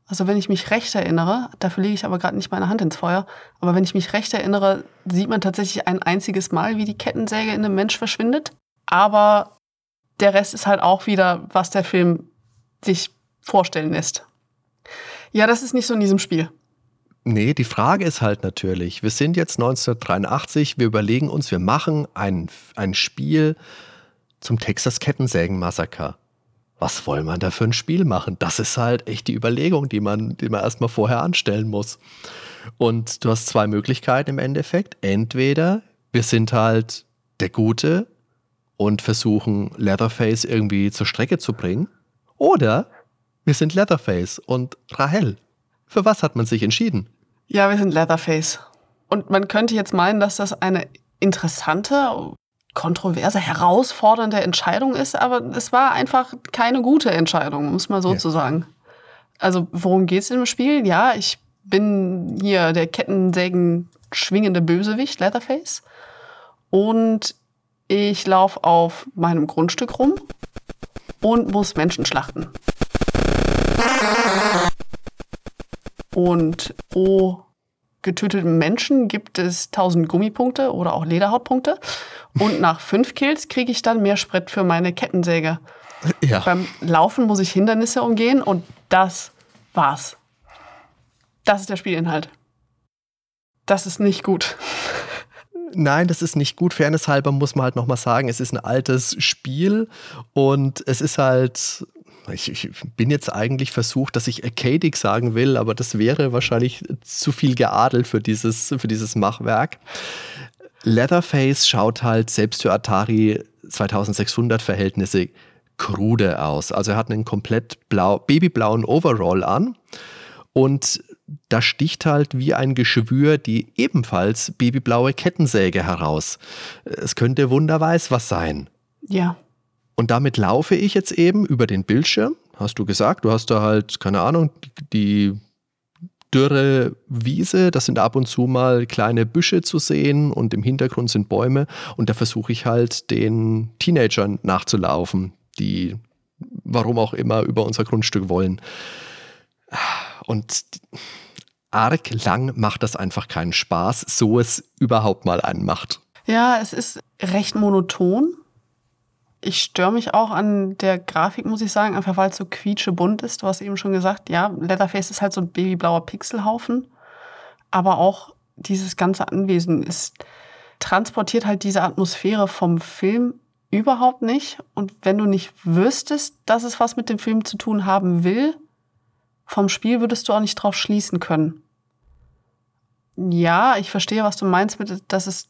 Also wenn ich mich recht erinnere, dafür lege ich aber gerade nicht meine Hand ins Feuer, aber wenn ich mich recht erinnere, sieht man tatsächlich ein einziges Mal, wie die Kettensäge in einem Mensch verschwindet. Aber der Rest ist halt auch wieder, was der Film sich vorstellen lässt. Ja, das ist nicht so in diesem Spiel. Nee, die Frage ist halt natürlich, wir sind jetzt 1983, wir überlegen uns, wir machen ein, ein Spiel zum Texas Kettensägen-Massaker. Was wollen wir da für ein Spiel machen? Das ist halt echt die Überlegung, die man, die man erstmal vorher anstellen muss. Und du hast zwei Möglichkeiten im Endeffekt. Entweder wir sind halt der Gute und versuchen Leatherface irgendwie zur Strecke zu bringen. Oder wir sind Leatherface und Rahel. Für was hat man sich entschieden? Ja, wir sind Leatherface. Und man könnte jetzt meinen, dass das eine interessante, kontroverse, herausfordernde Entscheidung ist, aber es war einfach keine gute Entscheidung, muss man so Ja. zu sagen. Also, worum geht's im Spiel? Ja, ich bin hier der Kettensägen schwingende Bösewicht, Leatherface. Und ich laufe auf meinem Grundstück rum und muss Menschen schlachten. Und pro getöteten Menschen gibt es 1000 Gummipunkte oder auch Lederhautpunkte. Und nach fünf Kills kriege ich dann mehr Sprit für meine Kettensäge. Ja. Beim Laufen muss ich Hindernisse umgehen und das war's. Das ist der Spielinhalt. Das ist nicht gut. Nein, das ist nicht gut. Fairness halber muss man halt nochmal sagen, es ist ein altes Spiel und es ist halt. Ich, ich bin jetzt eigentlich versucht, dass ich arcadic sagen will, aber das wäre wahrscheinlich zu viel geadelt für dieses, für dieses Machwerk. Leatherface schaut halt selbst für Atari 2600 Verhältnisse krude aus. Also er hat einen komplett blau, babyblauen Overall an und da sticht halt wie ein Geschwür die ebenfalls babyblaue Kettensäge heraus. Es könnte wunderweiß was sein. Ja. Und damit laufe ich jetzt eben über den Bildschirm. Hast du gesagt, du hast da halt, keine Ahnung, die dürre Wiese, da sind ab und zu mal kleine Büsche zu sehen und im Hintergrund sind Bäume und da versuche ich halt den Teenagern nachzulaufen, die warum auch immer über unser Grundstück wollen. Und arg lang macht das einfach keinen Spaß, so es überhaupt mal einen macht. Ja, es ist recht monoton. Ich störe mich auch an der Grafik, muss ich sagen, einfach weil es so quietschebunt ist. Du hast eben schon gesagt, ja, Leatherface ist halt so ein babyblauer Pixelhaufen. Aber auch dieses ganze Anwesen ist, transportiert halt diese Atmosphäre vom Film überhaupt nicht. Und wenn du nicht wüsstest, dass es was mit dem Film zu tun haben will, vom Spiel würdest du auch nicht drauf schließen können. Ja, ich verstehe, was du meinst mit, dass es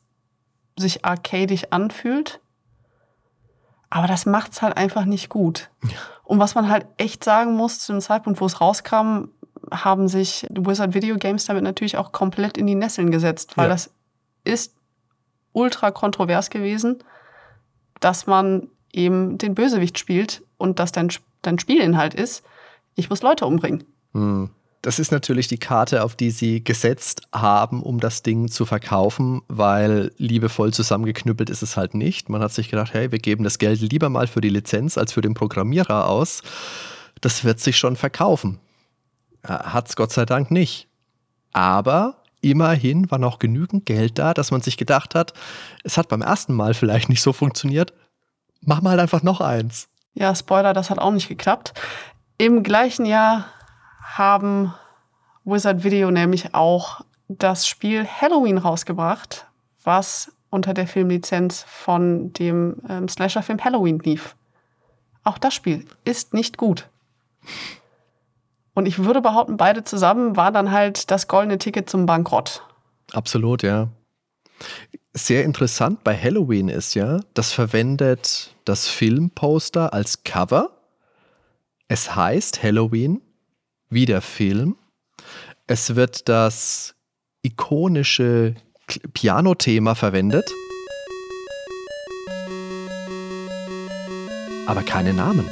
sich arcadisch anfühlt. Aber das macht's halt einfach nicht gut. Ja. Und was man halt echt sagen muss, zu dem Zeitpunkt, wo es rauskam, haben sich Wizard Video Games damit natürlich auch komplett in die Nesseln gesetzt, weil ja. das ist ultra kontrovers gewesen, dass man eben den Bösewicht spielt und dass dein, dein Spielinhalt ist, ich muss Leute umbringen. Hm. Das ist natürlich die Karte, auf die sie gesetzt haben, um das Ding zu verkaufen, weil liebevoll zusammengeknüppelt ist es halt nicht. Man hat sich gedacht, hey, wir geben das Geld lieber mal für die Lizenz als für den Programmierer aus. Das wird sich schon verkaufen. Hat es Gott sei Dank nicht. Aber immerhin war noch genügend Geld da, dass man sich gedacht hat, es hat beim ersten Mal vielleicht nicht so funktioniert. Mach mal einfach noch eins. Ja, Spoiler, das hat auch nicht geklappt. Im gleichen Jahr haben Wizard Video nämlich auch das Spiel Halloween rausgebracht, was unter der Filmlizenz von dem ähm, Slasher-Film Halloween lief. Auch das Spiel ist nicht gut. Und ich würde behaupten, beide zusammen war dann halt das goldene Ticket zum Bankrott. Absolut, ja. Sehr interessant bei Halloween ist ja, das verwendet das Filmposter als Cover. Es heißt Halloween wie der Film. Es wird das ikonische Piano-Thema verwendet. Aber keine Namen.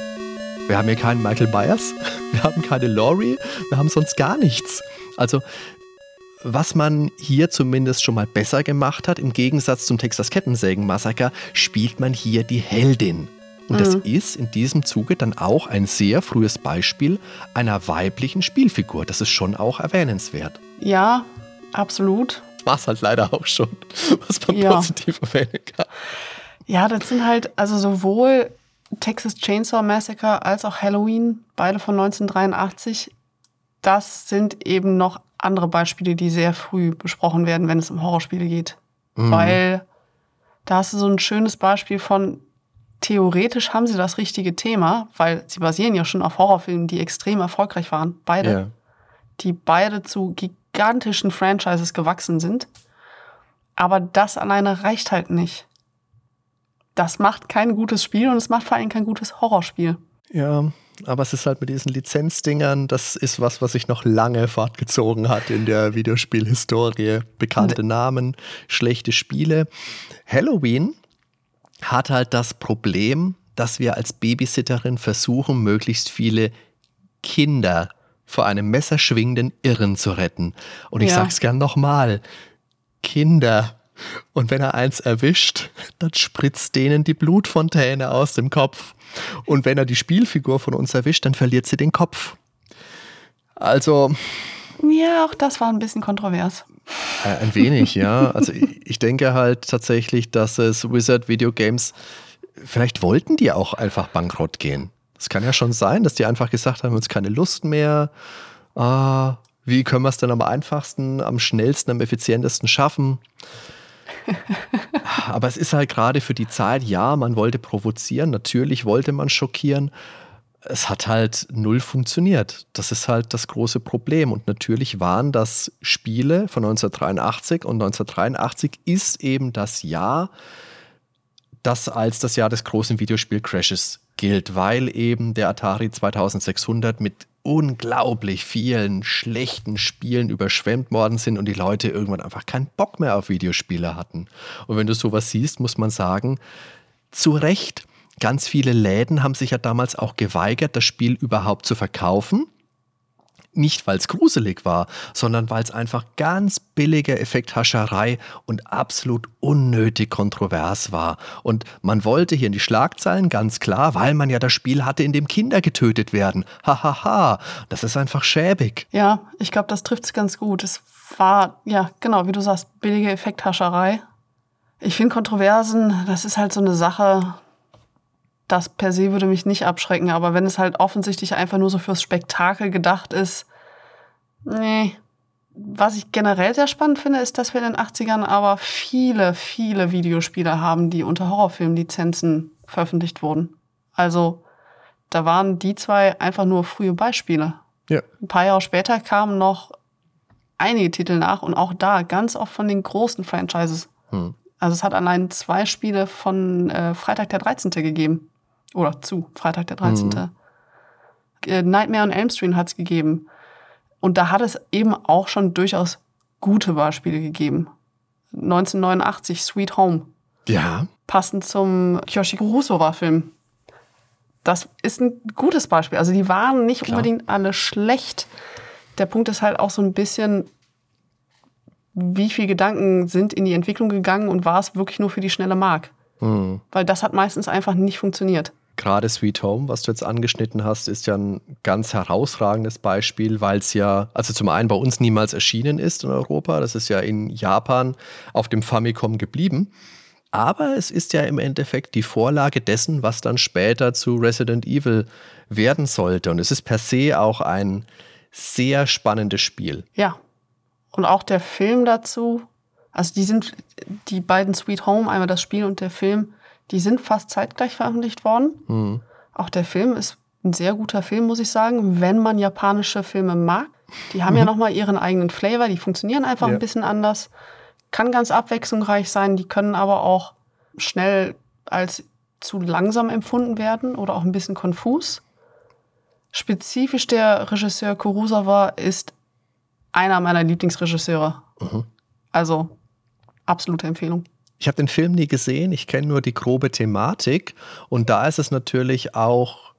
Wir haben hier keinen Michael Myers, wir haben keine Laurie, wir haben sonst gar nichts. Also, was man hier zumindest schon mal besser gemacht hat, im Gegensatz zum Texas Kettensägen-Massaker, spielt man hier die Heldin. Und mhm. das ist in diesem Zuge dann auch ein sehr frühes Beispiel einer weiblichen Spielfigur. Das ist schon auch erwähnenswert. Ja, absolut. War es halt leider auch schon, was man ja. positiv erwähnen kann. Ja, das sind halt also sowohl Texas Chainsaw Massacre als auch Halloween, beide von 1983. Das sind eben noch andere Beispiele, die sehr früh besprochen werden, wenn es um Horrorspiele geht. Mhm. Weil da hast du so ein schönes Beispiel von theoretisch haben sie das richtige Thema, weil sie basieren ja schon auf Horrorfilmen, die extrem erfolgreich waren, beide, yeah. die beide zu gigantischen Franchises gewachsen sind. Aber das alleine reicht halt nicht. Das macht kein gutes Spiel und es macht vor allem kein gutes Horrorspiel. Ja, aber es ist halt mit diesen Lizenzdingern, das ist was, was sich noch lange fortgezogen hat in der Videospielhistorie. Bekannte Namen, schlechte Spiele. Halloween hat halt das Problem, dass wir als Babysitterin versuchen, möglichst viele Kinder vor einem messerschwingenden Irren zu retten. Und ich ja. sag's gern nochmal: Kinder. Und wenn er eins erwischt, dann spritzt denen die Blutfontäne aus dem Kopf. Und wenn er die Spielfigur von uns erwischt, dann verliert sie den Kopf. Also. Ja, auch das war ein bisschen kontrovers. Äh, ein wenig, ja. Also ich denke halt tatsächlich, dass es Wizard Video Games, vielleicht wollten die auch einfach bankrott gehen. Das kann ja schon sein, dass die einfach gesagt haben, uns keine Lust mehr. Ah, wie können wir es denn am einfachsten, am schnellsten, am effizientesten schaffen? Aber es ist halt gerade für die Zeit, ja, man wollte provozieren, natürlich wollte man schockieren, es hat halt null funktioniert. Das ist halt das große Problem. Und natürlich waren das Spiele von 1983 und 1983 ist eben das Jahr, das als das Jahr des großen Videospiel-Crashes gilt, weil eben der Atari 2600 mit unglaublich vielen schlechten Spielen überschwemmt worden sind und die Leute irgendwann einfach keinen Bock mehr auf Videospiele hatten. Und wenn du sowas siehst, muss man sagen, zu Recht, ganz viele Läden haben sich ja damals auch geweigert, das Spiel überhaupt zu verkaufen nicht, weil es gruselig war, sondern weil es einfach ganz billige Effekthascherei und absolut unnötig kontrovers war. Und man wollte hier in die Schlagzeilen ganz klar, weil man ja das Spiel hatte, in dem Kinder getötet werden. Hahaha, ha, ha. das ist einfach schäbig. Ja, ich glaube, das trifft es ganz gut. Es war, ja, genau, wie du sagst, billige Effekthascherei. Ich finde Kontroversen, das ist halt so eine Sache, das per se würde mich nicht abschrecken, aber wenn es halt offensichtlich einfach nur so fürs Spektakel gedacht ist, nee. Was ich generell sehr spannend finde, ist, dass wir in den 80ern aber viele, viele Videospiele haben, die unter Horrorfilmlizenzen veröffentlicht wurden. Also da waren die zwei einfach nur frühe Beispiele. Ja. Ein paar Jahre später kamen noch einige Titel nach und auch da ganz oft von den großen Franchises. Hm. Also es hat allein zwei Spiele von äh, Freitag der 13. gegeben. Oder zu Freitag der 13. Mhm. Äh, Nightmare on Elm Street hat es gegeben. Und da hat es eben auch schon durchaus gute Beispiele gegeben. 1989 Sweet Home. Ja. Passend zum Yoshiko Kurosawa-Film. Das ist ein gutes Beispiel. Also die waren nicht Klar. unbedingt alle schlecht. Der Punkt ist halt auch so ein bisschen, wie viele Gedanken sind in die Entwicklung gegangen und war es wirklich nur für die schnelle Mark? Mhm. Weil das hat meistens einfach nicht funktioniert. Gerade Sweet Home, was du jetzt angeschnitten hast, ist ja ein ganz herausragendes Beispiel, weil es ja, also zum einen bei uns niemals erschienen ist in Europa, das ist ja in Japan auf dem Famicom geblieben. Aber es ist ja im Endeffekt die Vorlage dessen, was dann später zu Resident Evil werden sollte. Und es ist per se auch ein sehr spannendes Spiel. Ja. Und auch der Film dazu, also die sind, die beiden Sweet Home, einmal das Spiel und der Film, die sind fast zeitgleich veröffentlicht worden. Mhm. Auch der Film ist ein sehr guter Film, muss ich sagen, wenn man japanische Filme mag. Die haben mhm. ja nochmal ihren eigenen Flavor, die funktionieren einfach ja. ein bisschen anders. Kann ganz abwechslungsreich sein, die können aber auch schnell als zu langsam empfunden werden oder auch ein bisschen konfus. Spezifisch der Regisseur Kurosawa ist einer meiner Lieblingsregisseure. Mhm. Also absolute Empfehlung. Ich habe den Film nie gesehen, ich kenne nur die grobe Thematik. Und da ist es natürlich auch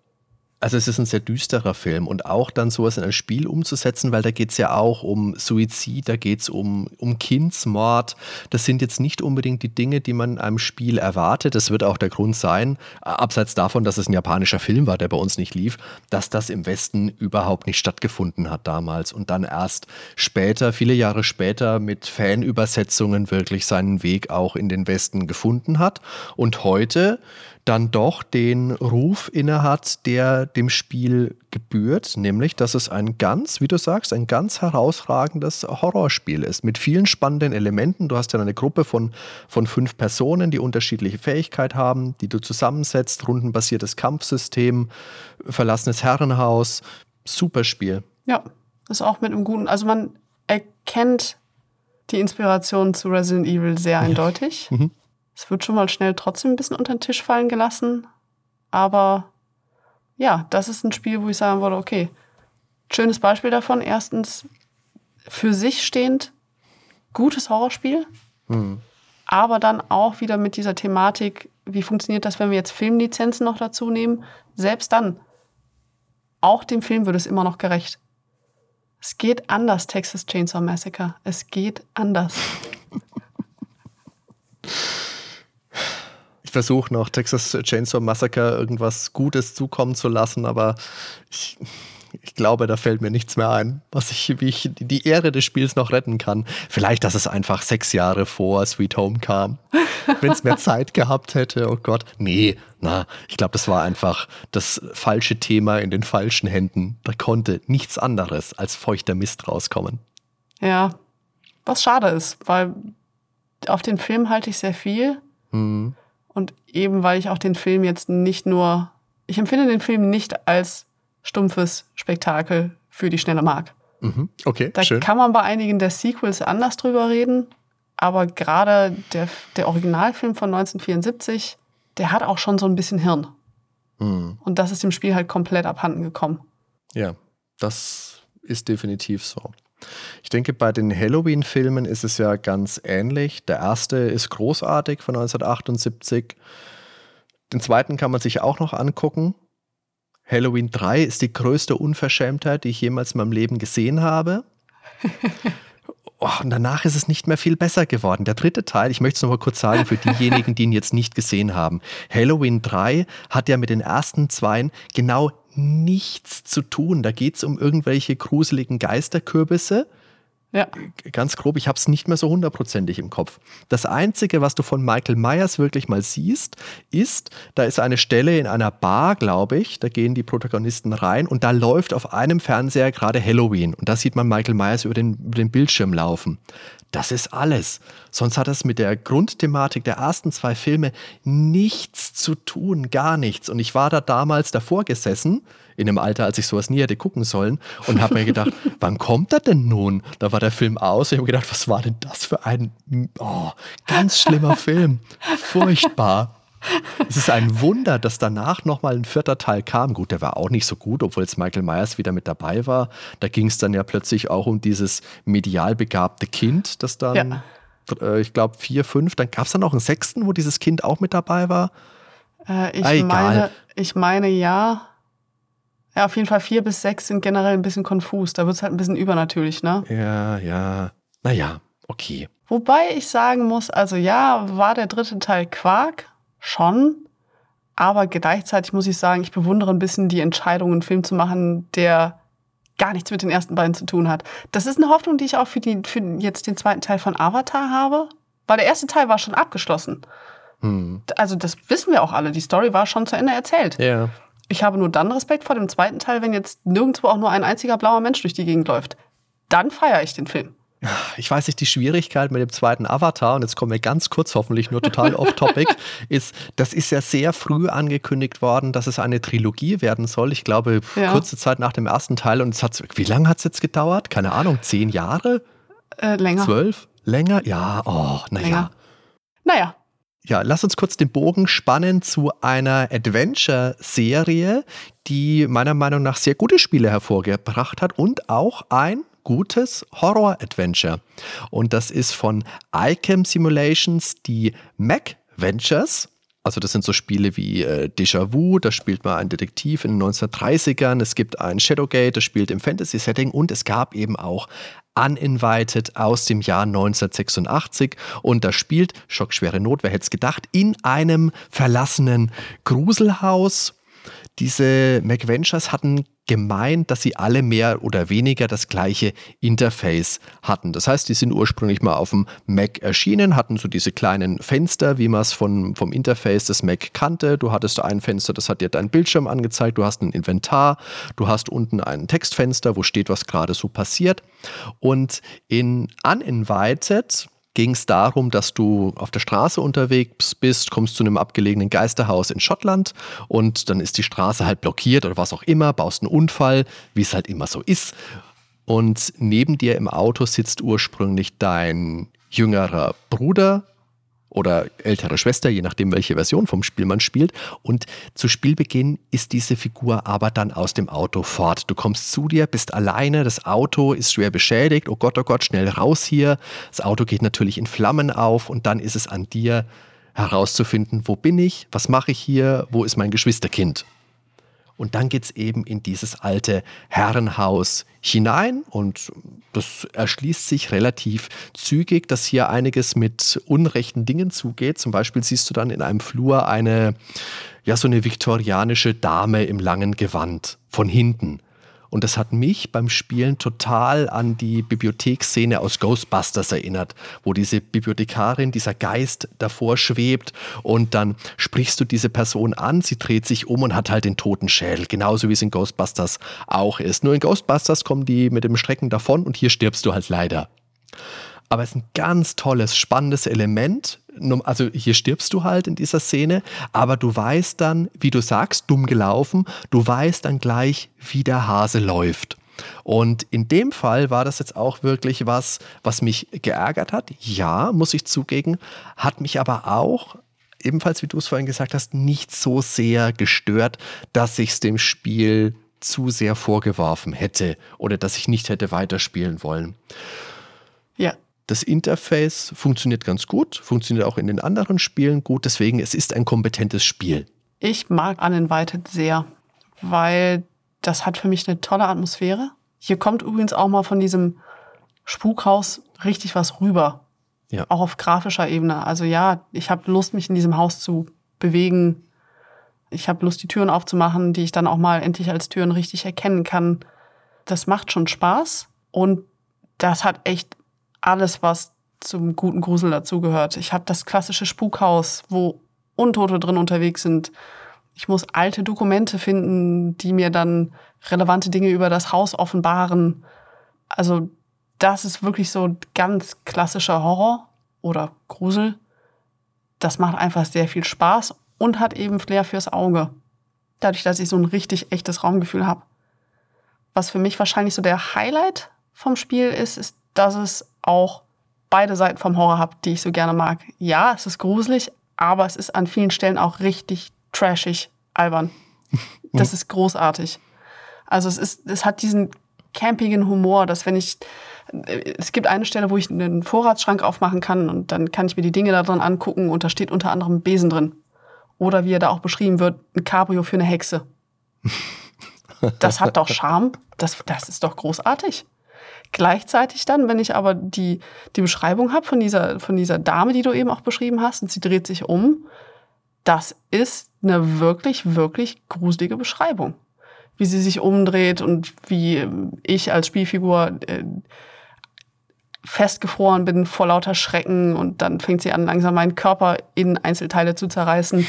also es ist ein sehr düsterer Film und auch dann sowas in ein Spiel umzusetzen, weil da geht es ja auch um Suizid, da geht es um, um Kindsmord. Das sind jetzt nicht unbedingt die Dinge, die man in einem Spiel erwartet. Das wird auch der Grund sein, abseits davon, dass es ein japanischer Film war, der bei uns nicht lief, dass das im Westen überhaupt nicht stattgefunden hat damals und dann erst später, viele Jahre später mit Fanübersetzungen wirklich seinen Weg auch in den Westen gefunden hat. Und heute dann doch den Ruf innehat, der dem Spiel gebührt, nämlich, dass es ein ganz, wie du sagst, ein ganz herausragendes Horrorspiel ist, mit vielen spannenden Elementen. Du hast ja eine Gruppe von, von fünf Personen, die unterschiedliche Fähigkeit haben, die du zusammensetzt, rundenbasiertes Kampfsystem, verlassenes Herrenhaus, super Spiel. Ja, ist auch mit einem guten, also man erkennt die Inspiration zu Resident Evil sehr eindeutig. Ja. Mhm. Es wird schon mal schnell trotzdem ein bisschen unter den Tisch fallen gelassen. Aber ja, das ist ein Spiel, wo ich sagen würde, okay, schönes Beispiel davon. Erstens, für sich stehend, gutes Horrorspiel. Mhm. Aber dann auch wieder mit dieser Thematik, wie funktioniert das, wenn wir jetzt Filmlizenzen noch dazu nehmen? Selbst dann, auch dem Film wird es immer noch gerecht. Es geht anders, Texas Chainsaw Massacre. Es geht anders. versuche noch Texas Chainsaw Massacre irgendwas Gutes zukommen zu lassen, aber ich, ich glaube, da fällt mir nichts mehr ein, was ich, wie ich die Ehre des Spiels noch retten kann. Vielleicht, dass es einfach sechs Jahre vor Sweet Home kam. Wenn es mehr Zeit gehabt hätte, oh Gott. Nee, na, ich glaube, das war einfach das falsche Thema in den falschen Händen. Da konnte nichts anderes als feuchter Mist rauskommen. Ja, was schade ist, weil auf den Film halte ich sehr viel. Mhm. Und eben weil ich auch den Film jetzt nicht nur, ich empfinde den Film nicht als stumpfes Spektakel für die schnelle Mark. Mhm. Okay, da schön. kann man bei einigen der Sequels anders drüber reden, aber gerade der, der Originalfilm von 1974, der hat auch schon so ein bisschen Hirn. Mhm. Und das ist dem Spiel halt komplett abhanden gekommen. Ja, das ist definitiv so. Ich denke, bei den Halloween-Filmen ist es ja ganz ähnlich. Der erste ist großartig von 1978. Den zweiten kann man sich auch noch angucken. Halloween 3 ist die größte Unverschämtheit, die ich jemals in meinem Leben gesehen habe. Oh, und danach ist es nicht mehr viel besser geworden. Der dritte Teil, ich möchte es noch mal kurz sagen für diejenigen, die ihn jetzt nicht gesehen haben. Halloween 3 hat ja mit den ersten zweien genau nichts zu tun. Da geht es um irgendwelche gruseligen Geisterkürbisse. Ja. Ganz grob, ich habe es nicht mehr so hundertprozentig im Kopf. Das Einzige, was du von Michael Myers wirklich mal siehst, ist, da ist eine Stelle in einer Bar, glaube ich, da gehen die Protagonisten rein und da läuft auf einem Fernseher gerade Halloween und da sieht man Michael Myers über den, über den Bildschirm laufen. Das ist alles. Sonst hat das mit der Grundthematik der ersten zwei Filme nichts zu tun, gar nichts. Und ich war da damals davor gesessen, in dem Alter, als ich sowas nie hätte gucken sollen, und habe mir gedacht, wann kommt er denn nun? Da war der Film aus. Ich habe gedacht, was war denn das für ein oh, ganz schlimmer Film? Furchtbar. Es ist ein Wunder, dass danach nochmal ein vierter Teil kam. Gut, der war auch nicht so gut, obwohl jetzt Michael Myers wieder mit dabei war. Da ging es dann ja plötzlich auch um dieses medial begabte Kind, das dann, ja. äh, ich glaube, vier, fünf, dann gab es dann noch einen sechsten, wo dieses Kind auch mit dabei war. Äh, ich, ah, meine, ich meine ja. Ja, auf jeden Fall vier bis sechs sind generell ein bisschen konfus. Da wird es halt ein bisschen übernatürlich, ne? Ja, ja. Naja, okay. Wobei ich sagen muss, also ja, war der dritte Teil Quark, schon. Aber gleichzeitig muss ich sagen, ich bewundere ein bisschen die Entscheidung, einen Film zu machen, der gar nichts mit den ersten beiden zu tun hat. Das ist eine Hoffnung, die ich auch für, die, für jetzt den zweiten Teil von Avatar habe, weil der erste Teil war schon abgeschlossen. Hm. Also das wissen wir auch alle, die Story war schon zu Ende erzählt. Ja. Ich habe nur dann Respekt vor dem zweiten Teil, wenn jetzt nirgendwo auch nur ein einziger blauer Mensch durch die Gegend läuft. Dann feiere ich den Film ich weiß nicht, die Schwierigkeit mit dem zweiten Avatar, und jetzt kommen wir ganz kurz, hoffentlich nur total off-topic, ist, das ist ja sehr früh angekündigt worden, dass es eine Trilogie werden soll. Ich glaube, ja. kurze Zeit nach dem ersten Teil. Und es hat, wie lange hat es jetzt gedauert? Keine Ahnung, zehn Jahre? Äh, länger. Zwölf? Länger? Ja, oh, naja. Naja. Ja, lass uns kurz den Bogen spannen zu einer Adventure-Serie, die meiner Meinung nach sehr gute Spiele hervorgebracht hat und auch ein gutes Horror-Adventure. Und das ist von iCam Simulations die Mac Ventures. Also das sind so Spiele wie äh, Déjà Vu, da spielt man einen Detektiv in den 1930ern. Es gibt ein Shadowgate, das spielt im Fantasy-Setting. Und es gab eben auch Uninvited aus dem Jahr 1986. Und da spielt, schockschwere Not, wer hätte es gedacht, in einem verlassenen Gruselhaus. Diese MacVentures hatten gemeint, dass sie alle mehr oder weniger das gleiche Interface hatten. Das heißt, die sind ursprünglich mal auf dem Mac erschienen, hatten so diese kleinen Fenster, wie man es vom Interface des Mac kannte. Du hattest ein Fenster, das hat dir deinen Bildschirm angezeigt, du hast ein Inventar, du hast unten ein Textfenster, wo steht, was gerade so passiert. Und in Uninvited ging es darum, dass du auf der Straße unterwegs bist, kommst zu einem abgelegenen Geisterhaus in Schottland und dann ist die Straße halt blockiert oder was auch immer, baust einen Unfall, wie es halt immer so ist. Und neben dir im Auto sitzt ursprünglich dein jüngerer Bruder, oder ältere Schwester, je nachdem, welche Version vom Spiel man spielt. Und zu Spielbeginn ist diese Figur aber dann aus dem Auto fort. Du kommst zu dir, bist alleine, das Auto ist schwer beschädigt. Oh Gott, oh Gott, schnell raus hier. Das Auto geht natürlich in Flammen auf und dann ist es an dir herauszufinden, wo bin ich, was mache ich hier, wo ist mein Geschwisterkind. Und dann geht es eben in dieses alte Herrenhaus hinein und das erschließt sich relativ zügig, dass hier einiges mit unrechten Dingen zugeht. Zum Beispiel siehst du dann in einem Flur eine, ja, so eine viktorianische Dame im langen Gewand von hinten. Und das hat mich beim Spielen total an die Bibliotheksszene aus Ghostbusters erinnert, wo diese Bibliothekarin, dieser Geist davor schwebt und dann sprichst du diese Person an, sie dreht sich um und hat halt den toten Schädel, genauso wie es in Ghostbusters auch ist. Nur in Ghostbusters kommen die mit dem Strecken davon und hier stirbst du halt leider. Aber es ist ein ganz tolles, spannendes Element. Also hier stirbst du halt in dieser Szene, aber du weißt dann, wie du sagst, dumm gelaufen, du weißt dann gleich, wie der Hase läuft. Und in dem Fall war das jetzt auch wirklich was, was mich geärgert hat. Ja, muss ich zugeben, hat mich aber auch ebenfalls, wie du es vorhin gesagt hast, nicht so sehr gestört, dass ich es dem Spiel zu sehr vorgeworfen hätte oder dass ich nicht hätte weiterspielen wollen. Ja. Das Interface funktioniert ganz gut, funktioniert auch in den anderen Spielen gut, deswegen es ist ein kompetentes Spiel. Ich mag Uninvited sehr, weil das hat für mich eine tolle Atmosphäre. Hier kommt übrigens auch mal von diesem Spukhaus richtig was rüber. Ja. Auch auf grafischer Ebene. Also ja, ich habe Lust, mich in diesem Haus zu bewegen. Ich habe Lust, die Türen aufzumachen, die ich dann auch mal endlich als Türen richtig erkennen kann. Das macht schon Spaß und das hat echt alles, was zum guten Grusel dazugehört. Ich habe das klassische Spukhaus, wo Untote drin unterwegs sind. Ich muss alte Dokumente finden, die mir dann relevante Dinge über das Haus offenbaren. Also das ist wirklich so ganz klassischer Horror oder Grusel. Das macht einfach sehr viel Spaß und hat eben Flair fürs Auge. Dadurch, dass ich so ein richtig echtes Raumgefühl habe. Was für mich wahrscheinlich so der Highlight vom Spiel ist, ist, dass es auch beide Seiten vom Horror hat, die ich so gerne mag. Ja, es ist gruselig, aber es ist an vielen Stellen auch richtig trashig, albern. Das ist großartig. Also es ist, es hat diesen campigen Humor, dass wenn ich, es gibt eine Stelle, wo ich einen Vorratsschrank aufmachen kann und dann kann ich mir die Dinge da drin angucken und da steht unter anderem Besen drin. Oder wie er da auch beschrieben wird, ein Cabrio für eine Hexe. Das hat doch Charme. Das, das ist doch großartig. Gleichzeitig dann, wenn ich aber die, die Beschreibung habe von dieser, von dieser Dame, die du eben auch beschrieben hast, und sie dreht sich um, das ist eine wirklich, wirklich gruselige Beschreibung. Wie sie sich umdreht und wie ich als Spielfigur äh, festgefroren bin vor lauter Schrecken und dann fängt sie an, langsam meinen Körper in Einzelteile zu zerreißen.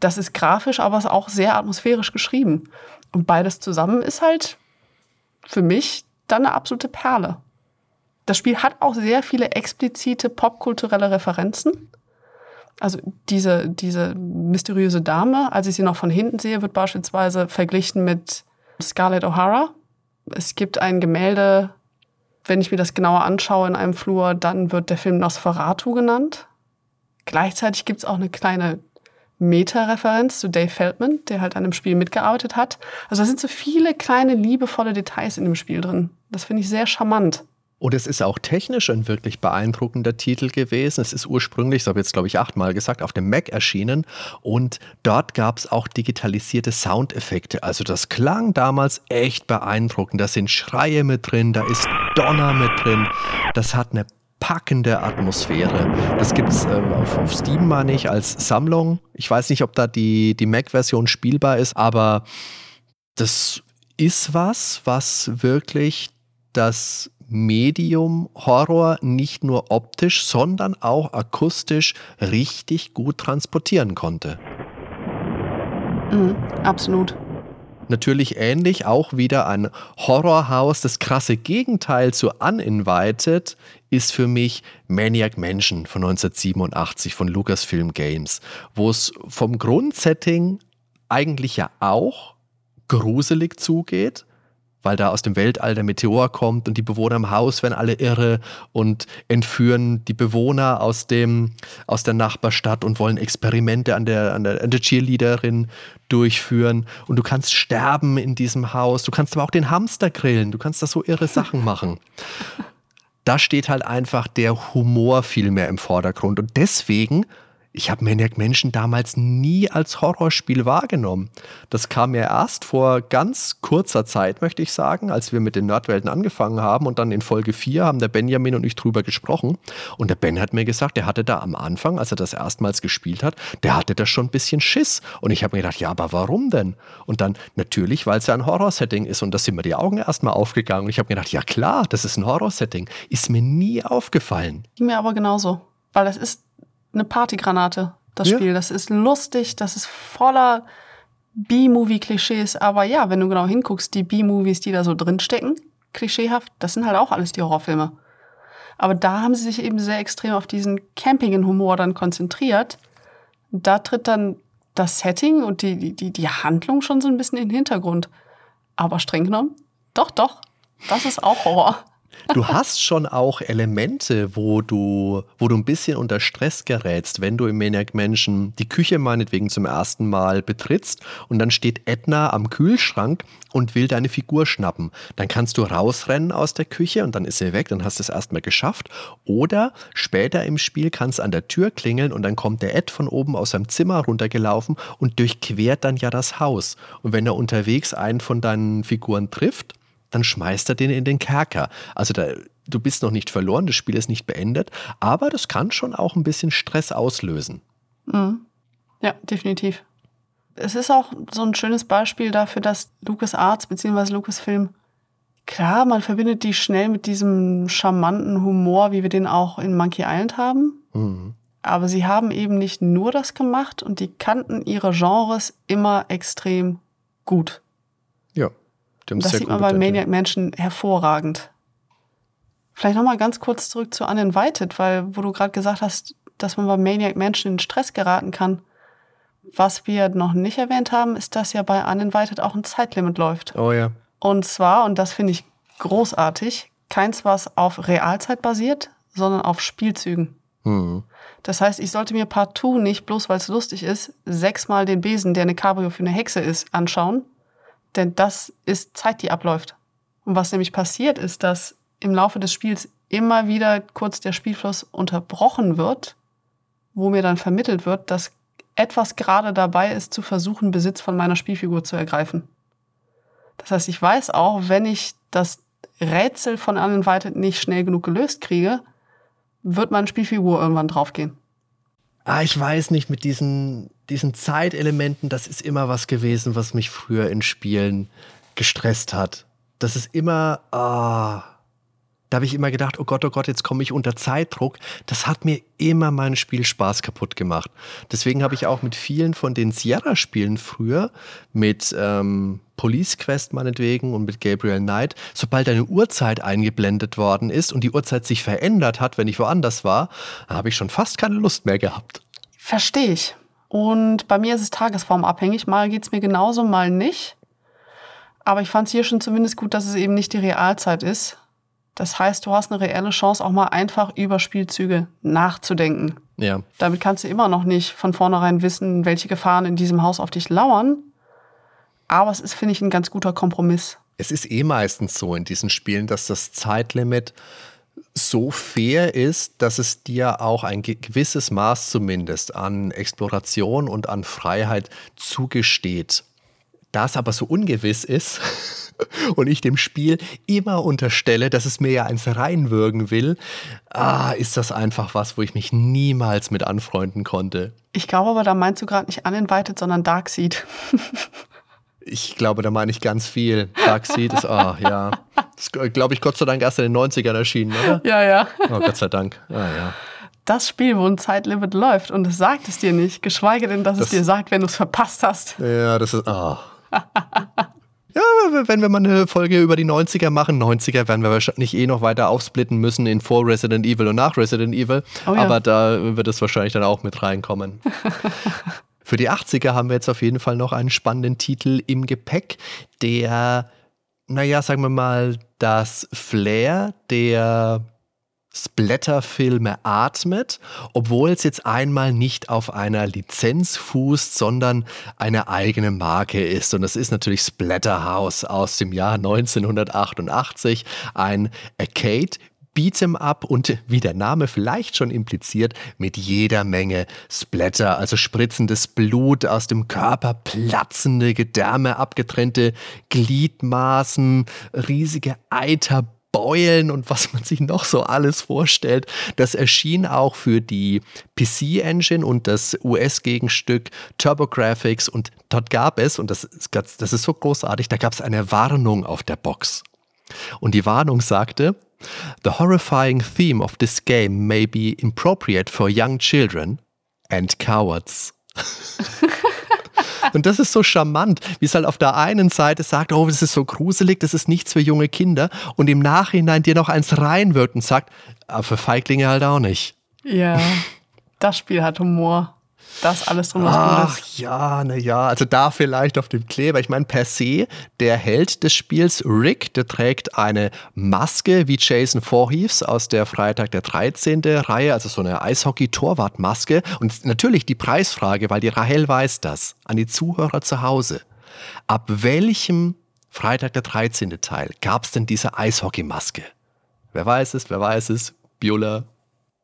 Das ist grafisch, aber es ist auch sehr atmosphärisch geschrieben. Und beides zusammen ist halt für mich dann eine absolute Perle. Das Spiel hat auch sehr viele explizite popkulturelle Referenzen. Also diese, diese mysteriöse Dame, als ich sie noch von hinten sehe, wird beispielsweise verglichen mit Scarlett O'Hara. Es gibt ein Gemälde, wenn ich mir das genauer anschaue in einem Flur, dann wird der Film Nosferatu genannt. Gleichzeitig gibt es auch eine kleine Meta-Referenz zu Dave Feldman, der halt an dem Spiel mitgearbeitet hat. Also da sind so viele kleine, liebevolle Details in dem Spiel drin. Das finde ich sehr charmant. Und es ist auch technisch ein wirklich beeindruckender Titel gewesen. Es ist ursprünglich, das habe ich jetzt glaube ich achtmal gesagt, auf dem Mac erschienen. Und dort gab es auch digitalisierte Soundeffekte. Also das klang damals echt beeindruckend. Da sind Schreie mit drin, da ist Donner mit drin. Das hat eine packende Atmosphäre. Das gibt es äh, auf, auf, Steam mal nicht als Sammlung. Ich weiß nicht, ob da die, die Mac-Version spielbar ist, aber das ist was, was wirklich das Medium Horror nicht nur optisch, sondern auch akustisch richtig gut transportieren konnte. Mhm, absolut. Natürlich ähnlich auch wieder ein Horrorhaus. Das krasse Gegenteil zu Uninvited ist für mich Maniac Mansion von 1987 von Lucasfilm Games, wo es vom Grundsetting eigentlich ja auch gruselig zugeht, weil da aus dem Weltall der Meteor kommt und die Bewohner im Haus werden alle irre und entführen die Bewohner aus, dem, aus der Nachbarstadt und wollen Experimente an der, an, der, an der Cheerleaderin durchführen. Und du kannst sterben in diesem Haus. Du kannst aber auch den Hamster grillen. Du kannst da so irre Sachen machen. Da steht halt einfach der Humor viel mehr im Vordergrund. Und deswegen ich habe Maniac Menschen damals nie als Horrorspiel wahrgenommen. Das kam mir erst vor ganz kurzer Zeit, möchte ich sagen, als wir mit den Nerdwelten angefangen haben und dann in Folge 4 haben der Benjamin und ich drüber gesprochen. Und der Ben hat mir gesagt, der hatte da am Anfang, als er das erstmals gespielt hat, der hatte da schon ein bisschen Schiss. Und ich habe mir gedacht, ja, aber warum denn? Und dann natürlich, weil es ja ein Horrorsetting ist und da sind mir die Augen erstmal aufgegangen. Und ich habe mir gedacht, ja klar, das ist ein Horrorsetting. Ist mir nie aufgefallen. Mir aber genauso. Weil das ist eine Partygranate, das ja. Spiel. Das ist lustig, das ist voller B-Movie-Klischees. Aber ja, wenn du genau hinguckst, die B-Movies, die da so drinstecken, klischeehaft, das sind halt auch alles die Horrorfilme. Aber da haben sie sich eben sehr extrem auf diesen Campingen-Humor dann konzentriert. Da tritt dann das Setting und die, die, die Handlung schon so ein bisschen in den Hintergrund. Aber streng genommen, doch, doch, das ist auch Horror. Du hast schon auch Elemente, wo du, wo du ein bisschen unter Stress gerätst, wenn du im Maniac Menschen die Küche meinetwegen zum ersten Mal betrittst und dann steht Edna am Kühlschrank und will deine Figur schnappen. Dann kannst du rausrennen aus der Küche und dann ist sie weg, dann hast du es erstmal geschafft. Oder später im Spiel kannst du an der Tür klingeln und dann kommt der Ed von oben aus seinem Zimmer runtergelaufen und durchquert dann ja das Haus. Und wenn er unterwegs einen von deinen Figuren trifft, dann schmeißt er den in den Kerker. Also da, du bist noch nicht verloren, das Spiel ist nicht beendet, aber das kann schon auch ein bisschen Stress auslösen. Mhm. Ja, definitiv. Es ist auch so ein schönes Beispiel dafür, dass Lucas Arts bzw. Lucasfilm, klar, man verbindet die schnell mit diesem charmanten Humor, wie wir den auch in Monkey Island haben. Mhm. Aber sie haben eben nicht nur das gemacht und die kannten ihre Genres immer extrem gut. Ja. Das sieht man bei Maniac Mansion hervorragend. Vielleicht nochmal ganz kurz zurück zu Uninvited, weil wo du gerade gesagt hast, dass man bei Maniac Mansion in Stress geraten kann. Was wir noch nicht erwähnt haben, ist, dass ja bei Uninvited auch ein Zeitlimit läuft. Oh ja. Und zwar, und das finde ich großartig, keins, was auf Realzeit basiert, sondern auf Spielzügen. Mhm. Das heißt, ich sollte mir partout nicht, bloß weil es lustig ist, sechsmal den Besen, der eine Cabrio für eine Hexe ist, anschauen, denn das ist Zeit, die abläuft. Und was nämlich passiert ist, dass im Laufe des Spiels immer wieder kurz der Spielfluss unterbrochen wird, wo mir dann vermittelt wird, dass etwas gerade dabei ist, zu versuchen, Besitz von meiner Spielfigur zu ergreifen. Das heißt, ich weiß auch, wenn ich das Rätsel von Uninvited nicht schnell genug gelöst kriege, wird meine Spielfigur irgendwann draufgehen. Ah, ich weiß nicht, mit diesen diesen Zeitelementen, das ist immer was gewesen, was mich früher in Spielen gestresst hat. Das ist immer, ah, da habe ich immer gedacht, oh Gott, oh Gott, jetzt komme ich unter Zeitdruck. Das hat mir immer meinen Spielspaß kaputt gemacht. Deswegen habe ich auch mit vielen von den Sierra-Spielen früher, mit ähm, Police Quest meinetwegen und mit Gabriel Knight, sobald eine Uhrzeit eingeblendet worden ist und die Uhrzeit sich verändert hat, wenn ich woanders war, habe ich schon fast keine Lust mehr gehabt. Verstehe ich. Und bei mir ist es tagesformabhängig. Mal geht es mir genauso, mal nicht. Aber ich fand es hier schon zumindest gut, dass es eben nicht die Realzeit ist. Das heißt, du hast eine reelle Chance, auch mal einfach über Spielzüge nachzudenken. Ja. Damit kannst du immer noch nicht von vornherein wissen, welche Gefahren in diesem Haus auf dich lauern. Aber es ist, finde ich, ein ganz guter Kompromiss. Es ist eh meistens so in diesen Spielen, dass das Zeitlimit so fair ist, dass es dir auch ein gewisses Maß zumindest an Exploration und an Freiheit zugesteht. Da es aber so ungewiss ist und ich dem Spiel immer unterstelle, dass es mir ja eins reinwürgen will, ah, ist das einfach was, wo ich mich niemals mit anfreunden konnte. Ich glaube aber, da meinst du gerade nicht Uninvited, sondern Darkseid. Ich glaube, da meine ich ganz viel. Darkseid ist, ah, oh, ja. Das glaube ich, Gott sei Dank erst in den 90ern erschienen, oder? Ja, ja. Oh, Gott sei Dank. Ah, ja. Das Spiel, wo ein Zeitlimit läuft und es sagt es dir nicht, geschweige denn, dass das, es dir sagt, wenn du es verpasst hast. Ja, das ist, ah. Oh. Ja, wenn wir mal eine Folge über die 90er machen, 90er werden wir wahrscheinlich eh noch weiter aufsplitten müssen in vor Resident Evil und nach Resident Evil. Oh ja. Aber da wird es wahrscheinlich dann auch mit reinkommen. Für die 80er haben wir jetzt auf jeden Fall noch einen spannenden Titel im Gepäck, der, naja, sagen wir mal, das Flair der Splatterfilme atmet, obwohl es jetzt einmal nicht auf einer Lizenz fußt, sondern eine eigene Marke ist. Und das ist natürlich Splatterhouse aus dem Jahr 1988, ein Arcade Beat'em Up und wie der Name vielleicht schon impliziert, mit jeder Menge Splatter, also spritzendes Blut aus dem Körper, platzende Gedärme, abgetrennte Gliedmaßen, riesige Eiterbeulen und was man sich noch so alles vorstellt. Das erschien auch für die PC-Engine und das US-Gegenstück TurboGrafx und dort gab es, und das ist, das ist so großartig, da gab es eine Warnung auf der Box. Und die Warnung sagte, The horrifying theme of this game may be appropriate for young children and cowards. Und das ist so charmant, wie es halt auf der einen Seite sagt, oh, das ist so gruselig, das ist nichts für junge Kinder und im Nachhinein dir noch eins reinwirkt und sagt, aber für Feiglinge halt auch nicht. Ja, das Spiel hat Humor. Das alles drin, was Ach ja, na ja, also da vielleicht auf dem Kleber. Ich meine, per se, der Held des Spiels, Rick, der trägt eine Maske wie Jason Voorhees aus der Freitag der 13. Reihe, also so eine Eishockey-Torwartmaske. Und natürlich die Preisfrage, weil die Rahel weiß das, an die Zuhörer zu Hause. Ab welchem Freitag der 13. Teil gab es denn diese Eishockeymaske? Wer weiß es, wer weiß es? Biola,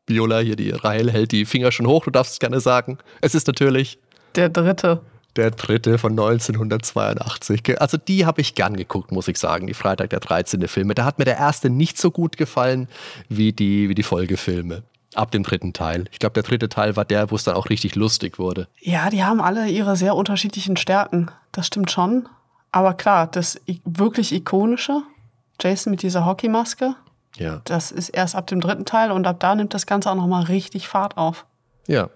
Viola, hier die Rahel hält die Finger schon hoch, du darfst es gerne sagen. Es ist natürlich der dritte. Der dritte von 1982. Also die habe ich gern geguckt, muss ich sagen, die Freitag der 13. Filme. Da hat mir der erste nicht so gut gefallen wie die, wie die Folgefilme. Ab dem dritten Teil. Ich glaube, der dritte Teil war der, wo es dann auch richtig lustig wurde. Ja, die haben alle ihre sehr unterschiedlichen Stärken. Das stimmt schon. Aber klar, das wirklich ikonische, Jason mit dieser Hockeymaske, ja. Das ist erst ab dem dritten Teil und ab da nimmt das Ganze auch nochmal richtig Fahrt auf. Ja.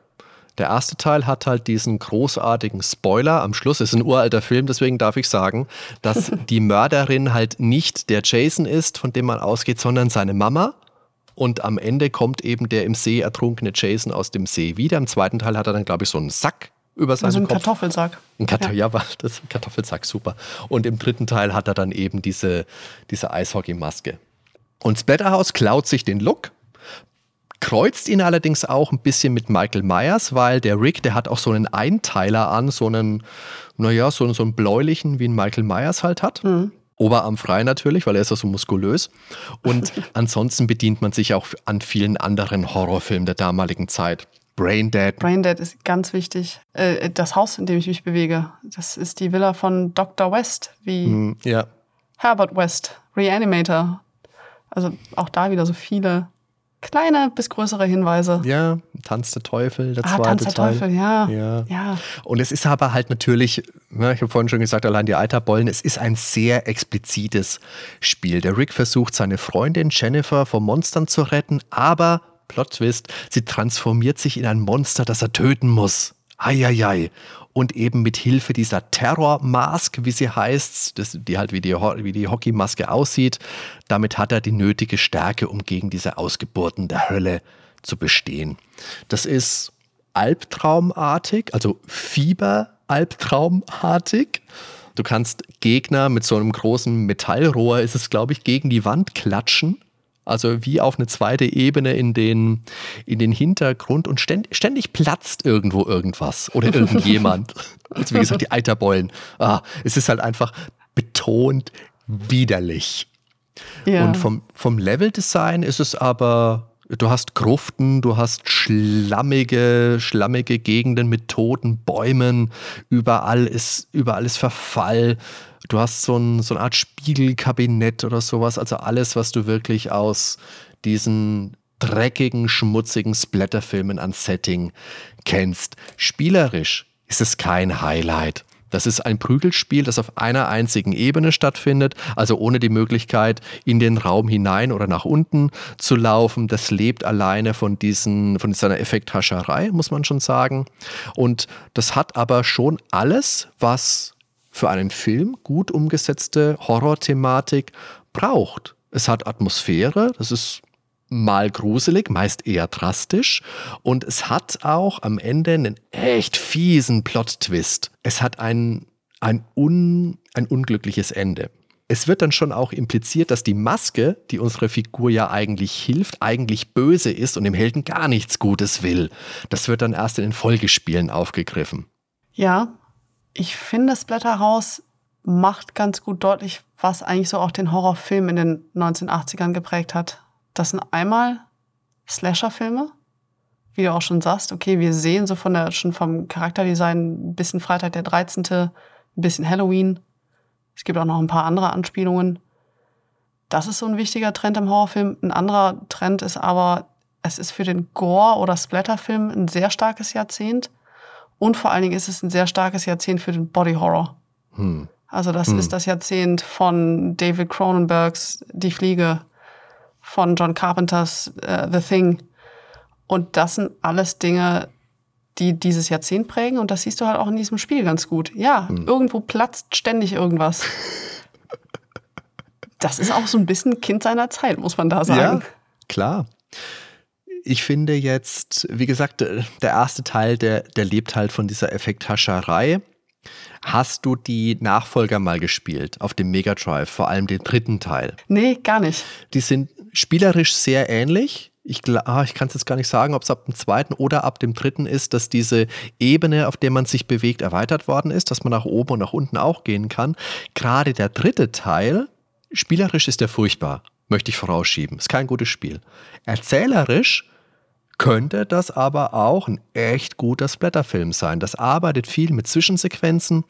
Der erste Teil hat halt diesen großartigen Spoiler am Schluss. Es ist ein uralter Film, deswegen darf ich sagen, dass die Mörderin halt nicht der Jason ist, von dem man ausgeht, sondern seine Mama. Und am Ende kommt eben der im See ertrunkene Jason aus dem See wieder. Im zweiten Teil hat er dann, glaube ich, so einen Sack über seinen also ein Kopf. Kartoffelsack. Ein Kartoffel, ja. ja, das ist ein Kartoffelsack, super. Und im dritten Teil hat er dann eben diese, diese Eishockeymaske. Und Splatterhouse klaut sich den Look, kreuzt ihn allerdings auch ein bisschen mit Michael Myers, weil der Rick, der hat auch so einen Einteiler an, so einen, naja, so, so einen bläulichen, wie ein Michael Myers halt hat. Mhm. Oberarm frei natürlich, weil er ist ja so muskulös. Und ansonsten bedient man sich auch an vielen anderen Horrorfilmen der damaligen Zeit. Braindead. Braindead ist ganz wichtig. Äh, das Haus, in dem ich mich bewege, das ist die Villa von Dr. West, wie hm, ja. Herbert West, Reanimator. Also auch da wieder so viele kleine bis größere Hinweise. Ja, Tanz der Teufel, der ah, zweite Tanz der Teil. Teufel, ja. ja. ja. Und es ist aber halt natürlich, ne, ich habe vorhin schon gesagt, allein die Eiterbollen, es ist ein sehr explizites Spiel. Der Rick versucht, seine Freundin Jennifer vor Monstern zu retten, aber, Plot Twist, sie transformiert sich in ein Monster, das er töten muss. Eieiei und eben mit Hilfe dieser Terror-Mask, wie sie heißt, das, die halt wie die, wie die Hockeymaske aussieht, damit hat er die nötige Stärke, um gegen diese Ausgeburten der Hölle zu bestehen. Das ist albtraumartig, also Fieber-albtraumartig. Du kannst Gegner mit so einem großen Metallrohr, ist es glaube ich, gegen die Wand klatschen also wie auf eine zweite Ebene in den, in den Hintergrund und ständig, ständig platzt irgendwo irgendwas oder irgendjemand. also wie gesagt, die Eiterbeulen. Ah, es ist halt einfach betont widerlich. Ja. Und vom, vom Leveldesign ist es aber, du hast Gruften, du hast schlammige, schlammige Gegenden mit toten Bäumen, überall ist, überall ist Verfall. Du hast so, ein, so eine Art Spiegelkabinett oder sowas. Also alles, was du wirklich aus diesen dreckigen, schmutzigen Splatterfilmen an Setting kennst. Spielerisch ist es kein Highlight. Das ist ein Prügelspiel, das auf einer einzigen Ebene stattfindet, also ohne die Möglichkeit, in den Raum hinein oder nach unten zu laufen. Das lebt alleine von, diesen, von dieser Effekthascherei, muss man schon sagen. Und das hat aber schon alles, was für einen Film gut umgesetzte Horror-Thematik braucht. Es hat Atmosphäre, das ist mal gruselig, meist eher drastisch. Und es hat auch am Ende einen echt fiesen Plot-Twist. Es hat ein, ein, un, ein unglückliches Ende. Es wird dann schon auch impliziert, dass die Maske, die unsere Figur ja eigentlich hilft, eigentlich böse ist und dem Helden gar nichts Gutes will. Das wird dann erst in den Folgespielen aufgegriffen. Ja, ich finde, Splatterhouse macht ganz gut deutlich, was eigentlich so auch den Horrorfilm in den 1980ern geprägt hat. Das sind einmal Slasher-Filme, wie du auch schon sagst. Okay, wir sehen so von der, schon vom Charakterdesign ein bisschen Freitag der 13., ein bisschen Halloween. Es gibt auch noch ein paar andere Anspielungen. Das ist so ein wichtiger Trend im Horrorfilm. Ein anderer Trend ist aber, es ist für den Gore- oder Splatter-Film ein sehr starkes Jahrzehnt. Und vor allen Dingen ist es ein sehr starkes Jahrzehnt für den Body Horror. Hm. Also das hm. ist das Jahrzehnt von David Cronenbergs Die Fliege, von John Carpenters uh, The Thing. Und das sind alles Dinge, die dieses Jahrzehnt prägen. Und das siehst du halt auch in diesem Spiel ganz gut. Ja, hm. irgendwo platzt ständig irgendwas. das ist auch so ein bisschen Kind seiner Zeit, muss man da sagen. Ja, klar Ich finde jetzt, wie gesagt, der erste Teil, der, der lebt halt von dieser Effekthascherei. Hast du die Nachfolger mal gespielt auf dem Mega Drive, vor allem den dritten Teil? Nee, gar nicht. Die sind spielerisch sehr ähnlich. Ich, ah, ich kann es jetzt gar nicht sagen, ob es ab dem zweiten oder ab dem dritten ist, dass diese Ebene, auf der man sich bewegt, erweitert worden ist, dass man nach oben und nach unten auch gehen kann. Gerade der dritte Teil, spielerisch ist der furchtbar, möchte ich vorausschieben. Ist kein gutes Spiel. Erzählerisch könnte das aber auch ein echt guter Splatterfilm sein. Das arbeitet viel mit Zwischensequenzen.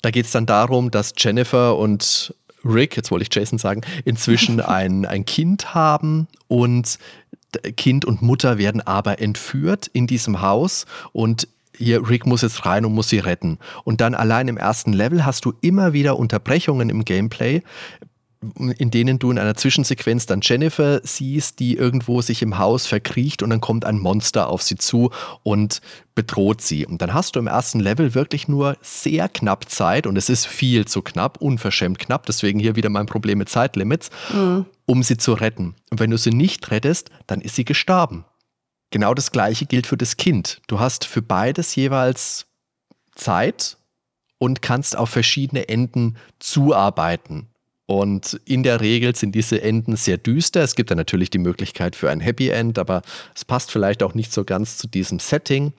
Da geht es dann darum, dass Jennifer und Rick, jetzt wollte ich Jason sagen, inzwischen ein, ein Kind haben und Kind und Mutter werden aber entführt in diesem Haus und hier Rick muss jetzt rein und muss sie retten. Und dann allein im ersten Level hast du immer wieder Unterbrechungen im Gameplay, in denen du in einer Zwischensequenz dann Jennifer siehst, die irgendwo sich im Haus verkriecht und dann kommt ein Monster auf sie zu und bedroht sie. Und dann hast du im ersten Level wirklich nur sehr knapp Zeit und es ist viel zu knapp, unverschämt knapp, deswegen hier wieder mein Problem mit Zeitlimits, mhm. um sie zu retten. Und wenn du sie nicht rettest, dann ist sie gestorben. Genau das gleiche gilt für das Kind. Du hast für beides jeweils Zeit und kannst auf verschiedene Enden zuarbeiten. Und in der Regel sind diese Enden sehr düster. Es gibt dann natürlich die Möglichkeit für ein Happy End, aber es passt vielleicht auch nicht so ganz zu diesem Setting.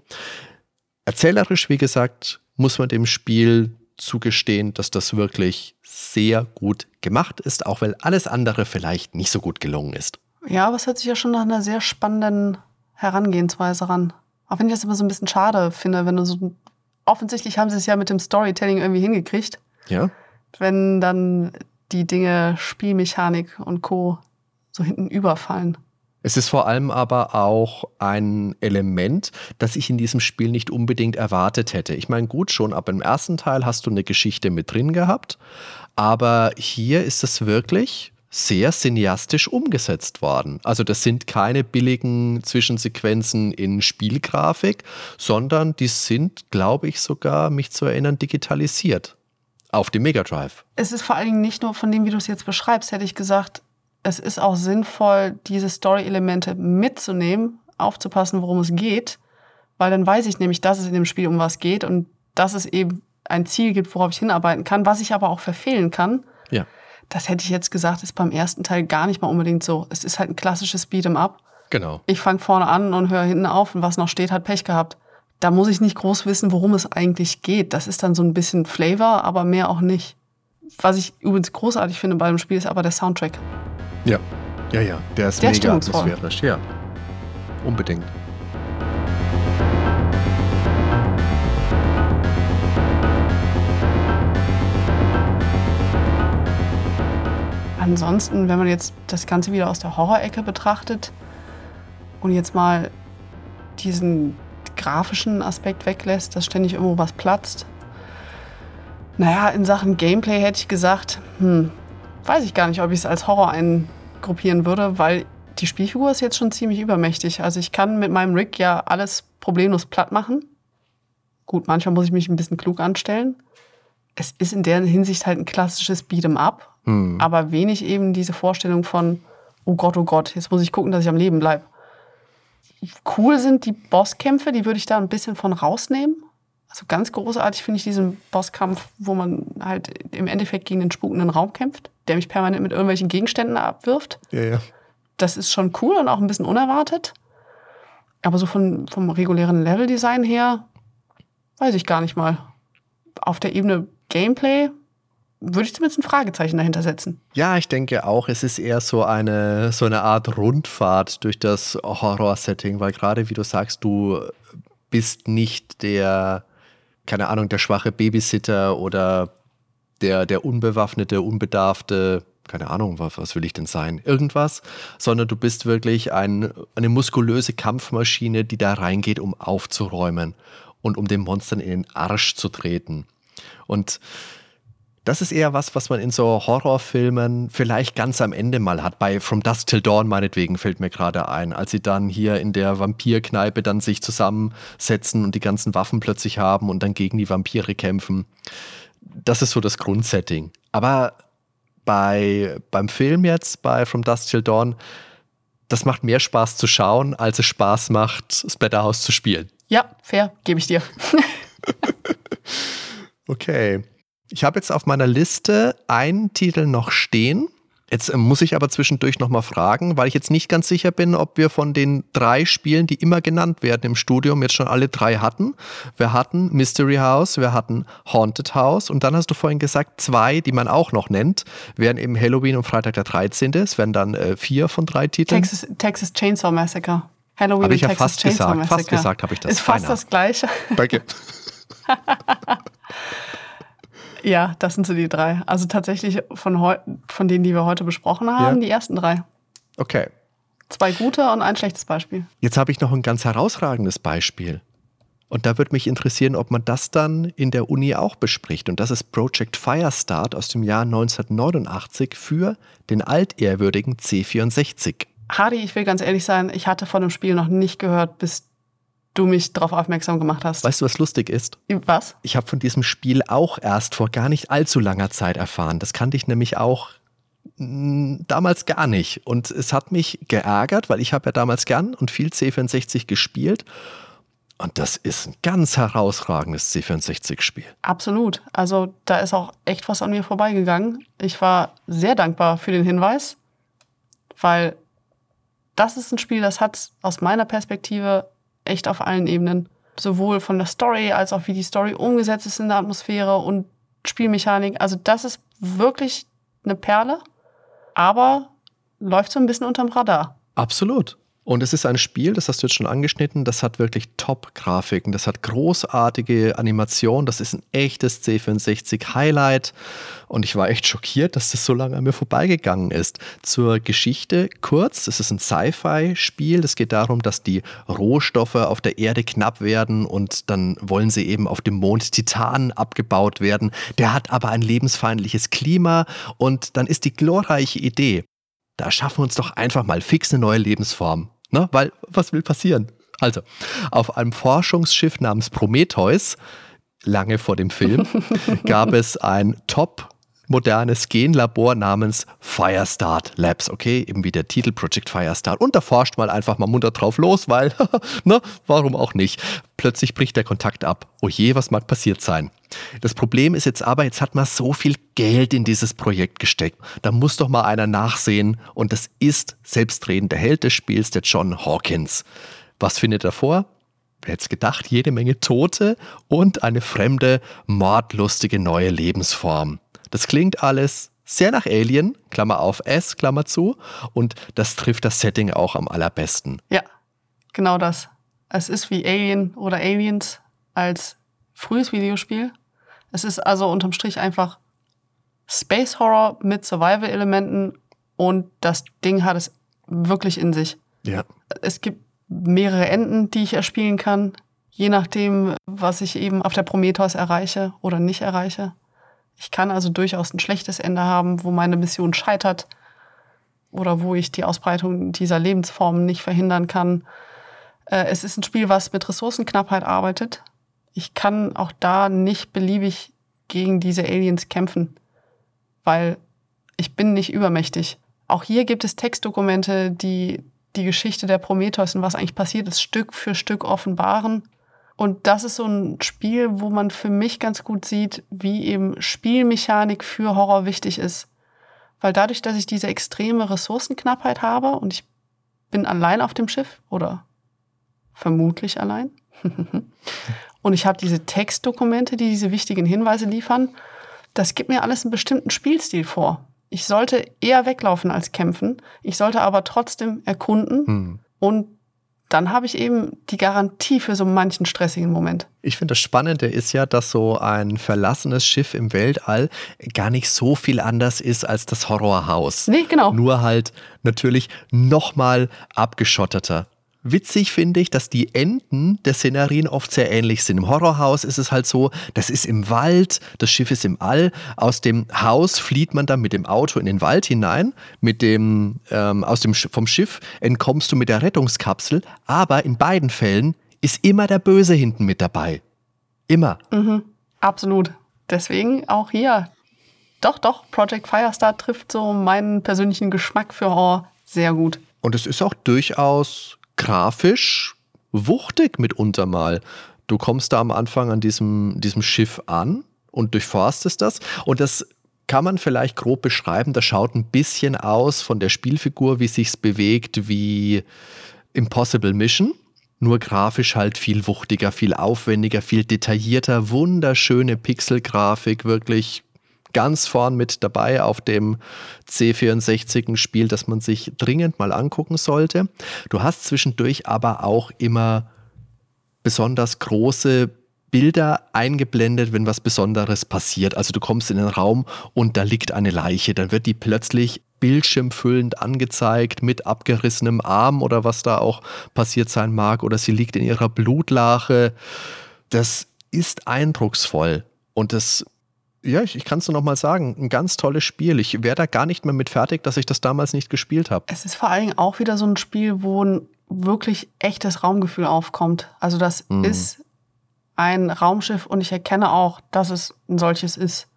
Erzählerisch, wie gesagt, muss man dem Spiel zugestehen, dass das wirklich sehr gut gemacht ist, auch weil alles andere vielleicht nicht so gut gelungen ist. Ja, aber es hört sich ja schon nach einer sehr spannenden Herangehensweise ran. Auch wenn ich das immer so ein bisschen schade finde, wenn du so. Offensichtlich haben sie es ja mit dem Storytelling irgendwie hingekriegt. Ja. Wenn dann die Dinge Spielmechanik und Co. so hinten überfallen. Es ist vor allem aber auch ein Element, das ich in diesem Spiel nicht unbedingt erwartet hätte. Ich meine, gut, schon ab dem ersten Teil hast du eine Geschichte mit drin gehabt, aber hier ist es wirklich sehr cineastisch umgesetzt worden. Also das sind keine billigen Zwischensequenzen in Spielgrafik, sondern die sind, glaube ich sogar, mich zu erinnern, digitalisiert. Auf dem Mega Drive. Es ist vor allen Dingen nicht nur von dem, wie du es jetzt beschreibst, hätte ich gesagt, es ist auch sinnvoll, diese Story-Elemente mitzunehmen, aufzupassen, worum es geht, weil dann weiß ich nämlich, dass es in dem Spiel um was geht und dass es eben ein Ziel gibt, worauf ich hinarbeiten kann, was ich aber auch verfehlen kann. Ja. Das hätte ich jetzt gesagt, ist beim ersten Teil gar nicht mal unbedingt so. Es ist halt ein klassisches Beat'em Up. Genau. Ich fange vorne an und höre hinten auf und was noch steht, hat Pech gehabt da muss ich nicht groß wissen, worum es eigentlich geht. Das ist dann so ein bisschen Flavor, aber mehr auch nicht. Was ich übrigens großartig finde bei dem Spiel ist aber der Soundtrack. Ja, ja, ja. Der ist der mega atmosphärisch. Ja, unbedingt. Ansonsten, wenn man jetzt das Ganze wieder aus der Horrorecke betrachtet und jetzt mal diesen grafischen Aspekt weglässt, dass ständig irgendwo was platzt. Naja, in Sachen Gameplay hätte ich gesagt, hm, weiß ich gar nicht, ob ich es als Horror eingruppieren würde, weil die Spielfigur ist jetzt schon ziemlich übermächtig. Also ich kann mit meinem Rig ja alles problemlos platt machen. Gut, manchmal muss ich mich ein bisschen klug anstellen. Es ist in der Hinsicht halt ein klassisches Beat'em Up, hm. aber wenig eben diese Vorstellung von, oh Gott, oh Gott, jetzt muss ich gucken, dass ich am Leben bleibe cool sind die Bosskämpfe, die würde ich da ein bisschen von rausnehmen. Also ganz großartig finde ich diesen Bosskampf, wo man halt im Endeffekt gegen den spukenden Raum kämpft, der mich permanent mit irgendwelchen Gegenständen abwirft. Ja, ja. Das ist schon cool und auch ein bisschen unerwartet. Aber so von, vom regulären Leveldesign her, weiß ich gar nicht mal. Auf der Ebene Gameplay würde ich zumindest ein Fragezeichen dahinter setzen. Ja, ich denke auch, es ist eher so eine, so eine Art Rundfahrt durch das Horror-Setting, weil gerade wie du sagst, du bist nicht der, keine Ahnung, der schwache Babysitter oder der, der unbewaffnete, unbedarfte, keine Ahnung, was, was will ich denn sein, irgendwas, sondern du bist wirklich ein, eine muskulöse Kampfmaschine, die da reingeht, um aufzuräumen und um den Monstern in den Arsch zu treten. Und das ist eher was, was man in so Horrorfilmen vielleicht ganz am Ende mal hat. Bei From Dusk Till Dawn meinetwegen fällt mir gerade ein, als sie dann hier in der Vampirkneipe dann sich zusammensetzen und die ganzen Waffen plötzlich haben und dann gegen die Vampire kämpfen. Das ist so das Grundsetting. Aber bei, beim Film jetzt, bei From Dusk Till Dawn, das macht mehr Spaß zu schauen, als es Spaß macht, Splatterhouse zu spielen. Ja, fair, gebe ich dir. okay. Ich habe jetzt auf meiner Liste einen Titel noch stehen. Jetzt äh, muss ich aber zwischendurch nochmal fragen, weil ich jetzt nicht ganz sicher bin, ob wir von den drei Spielen, die immer genannt werden im Studium, jetzt schon alle drei hatten. Wir hatten Mystery House, wir hatten Haunted House und dann hast du vorhin gesagt, zwei, die man auch noch nennt, wären eben Halloween und Freitag der 13. Es wären dann äh, vier von drei Titeln. Texas, Texas Chainsaw Massacre. Halloween Habe ich ja Texas fast Chainsaw gesagt. Massacre. Fast gesagt habe ich das. Ist fast Beinahe. das Gleiche. Danke. Ja, das sind so die drei. Also tatsächlich von, von denen, die wir heute besprochen haben, Ja. die ersten drei. Okay. Zwei gute und ein schlechtes Beispiel. Jetzt habe ich noch ein ganz herausragendes Beispiel. Und da würde mich interessieren, ob man das dann in der Uni auch bespricht. Und das ist Project Firestart aus dem Jahr 1989 für den altehrwürdigen C64. Hardy, ich will ganz ehrlich sein, ich hatte von dem Spiel noch nicht gehört, bis du mich darauf aufmerksam gemacht hast. Weißt du, was lustig ist? Was? Ich habe von diesem Spiel auch erst vor gar nicht allzu langer Zeit erfahren. Das kannte ich nämlich auch mh, damals gar nicht. Und es hat mich geärgert, weil ich habe ja damals gern und viel C64 gespielt. Und das ist ein ganz herausragendes C64-Spiel. Absolut. Also da ist auch echt was an mir vorbeigegangen. Ich war sehr dankbar für den Hinweis, weil das ist ein Spiel, das hat aus meiner Perspektive echt auf allen Ebenen, sowohl von der Story als auch wie die Story umgesetzt ist in der Atmosphäre und Spielmechanik. Also das ist wirklich eine Perle, aber läuft so ein bisschen unterm Radar. Absolut. Und es ist ein Spiel, das hast du jetzt schon angeschnitten, das hat wirklich Top-Grafiken, das hat großartige Animationen, das ist ein echtes C64-Highlight. Und ich war echt schockiert, dass das so lange an mir vorbeigegangen ist. Zur Geschichte kurz, es ist ein Sci-Fi-Spiel. Es geht darum, dass die Rohstoffe auf der Erde knapp werden und dann wollen sie eben auf dem Mond Titan abgebaut werden. Der hat aber ein lebensfeindliches Klima und dann ist die glorreiche Idee, da schaffen wir uns doch einfach mal fix eine neue Lebensform. Ne? Weil, was will passieren? Also, auf einem Forschungsschiff namens Prometheus, lange vor dem Film, gab es ein top modernes Genlabor namens Firestart Labs, okay, eben wie der Titel Project Firestart. Und da forscht mal einfach mal munter drauf los, weil, ne, warum auch nicht? Plötzlich bricht der Kontakt ab. Oh je, was mag passiert sein? Das Problem ist jetzt aber, jetzt hat man so viel Geld in dieses Projekt gesteckt. Da muss doch mal einer nachsehen. Und das ist selbstredend der Held des Spiels, der John Hawkins. Was findet er vor? Wer hätte gedacht? Jede Menge Tote und eine fremde, mordlustige neue Lebensform. Das klingt alles sehr nach Alien, Klammer auf S, Klammer zu. Und das trifft das Setting auch am allerbesten. Ja, genau das. Es ist wie Alien oder Aliens als frühes Videospiel. Es ist also unterm Strich einfach Space Horror mit Survival-Elementen und das Ding hat es wirklich in sich. Ja. Es gibt mehrere Enden, die ich erspielen kann, je nachdem, was ich eben auf der Prometheus erreiche oder nicht erreiche. Ich kann also durchaus ein schlechtes Ende haben, wo meine Mission scheitert oder wo ich die Ausbreitung dieser Lebensformen nicht verhindern kann. Äh, Es ist ein Spiel, was mit Ressourcenknappheit arbeitet. Ich kann auch da nicht beliebig gegen diese Aliens kämpfen, weil ich bin nicht übermächtig. Auch hier gibt es Textdokumente, die die Geschichte der Prometheus und was eigentlich passiert ist, Stück für Stück offenbaren. Und das ist so ein Spiel, wo man für mich ganz gut sieht, wie eben Spielmechanik für Horror wichtig ist. Weil dadurch, dass ich diese extreme Ressourcenknappheit habe und ich bin allein auf dem Schiff oder vermutlich allein. und ich habe diese Textdokumente, die diese wichtigen Hinweise liefern. Das gibt mir alles einen bestimmten Spielstil vor. Ich sollte eher weglaufen als kämpfen. Ich sollte aber trotzdem erkunden. Hm. Und dann habe ich eben die Garantie für so manchen stressigen Moment. Ich finde, das Spannende ist ja, dass so ein verlassenes Schiff im Weltall gar nicht so viel anders ist als das Horrorhaus. Nee, genau. Nur halt natürlich nochmal abgeschotteter. Witzig finde ich, dass die Enden der Szenarien oft sehr ähnlich sind. Im Horrorhaus ist es halt so, das ist im Wald, das Schiff ist im All. Aus dem Haus flieht man dann mit dem Auto in den Wald hinein. Mit dem, ähm, aus dem, vom Schiff entkommst du mit der Rettungskapsel. Aber in beiden Fällen ist immer der Böse hinten mit dabei. Immer. Mhm, absolut. Deswegen auch hier. Doch, doch, Project Firestar trifft so meinen persönlichen Geschmack für Horror sehr gut. Und es ist auch durchaus grafisch wuchtig mitunter mal. Du kommst da am Anfang an diesem, diesem Schiff an und durchforstest das. Und das kann man vielleicht grob beschreiben. Das schaut ein bisschen aus von der Spielfigur, wie sich's bewegt, wie Impossible Mission. Nur grafisch halt viel wuchtiger, viel aufwendiger, viel detaillierter, wunderschöne Pixelgrafik, wirklich ganz vorn mit dabei auf dem C64 ein Spiel, das man sich dringend mal angucken sollte. Du hast zwischendurch aber auch immer besonders große Bilder eingeblendet, wenn was Besonderes passiert. Also du kommst in den Raum und da liegt eine Leiche. Dann wird die plötzlich bildschirmfüllend angezeigt mit abgerissenem Arm oder was da auch passiert sein mag. Oder sie liegt in ihrer Blutlache. Das ist eindrucksvoll. Und das, ja, ich, ich kann es nur noch mal sagen, ein ganz tolles Spiel. Ich wäre da gar nicht mehr mit fertig, dass ich das damals nicht gespielt habe. Es ist vor allen Dingen auch wieder so ein Spiel, wo ein wirklich echtes Raumgefühl aufkommt. Also das mhm. ist ein Raumschiff und ich erkenne auch, dass es ein solches ist.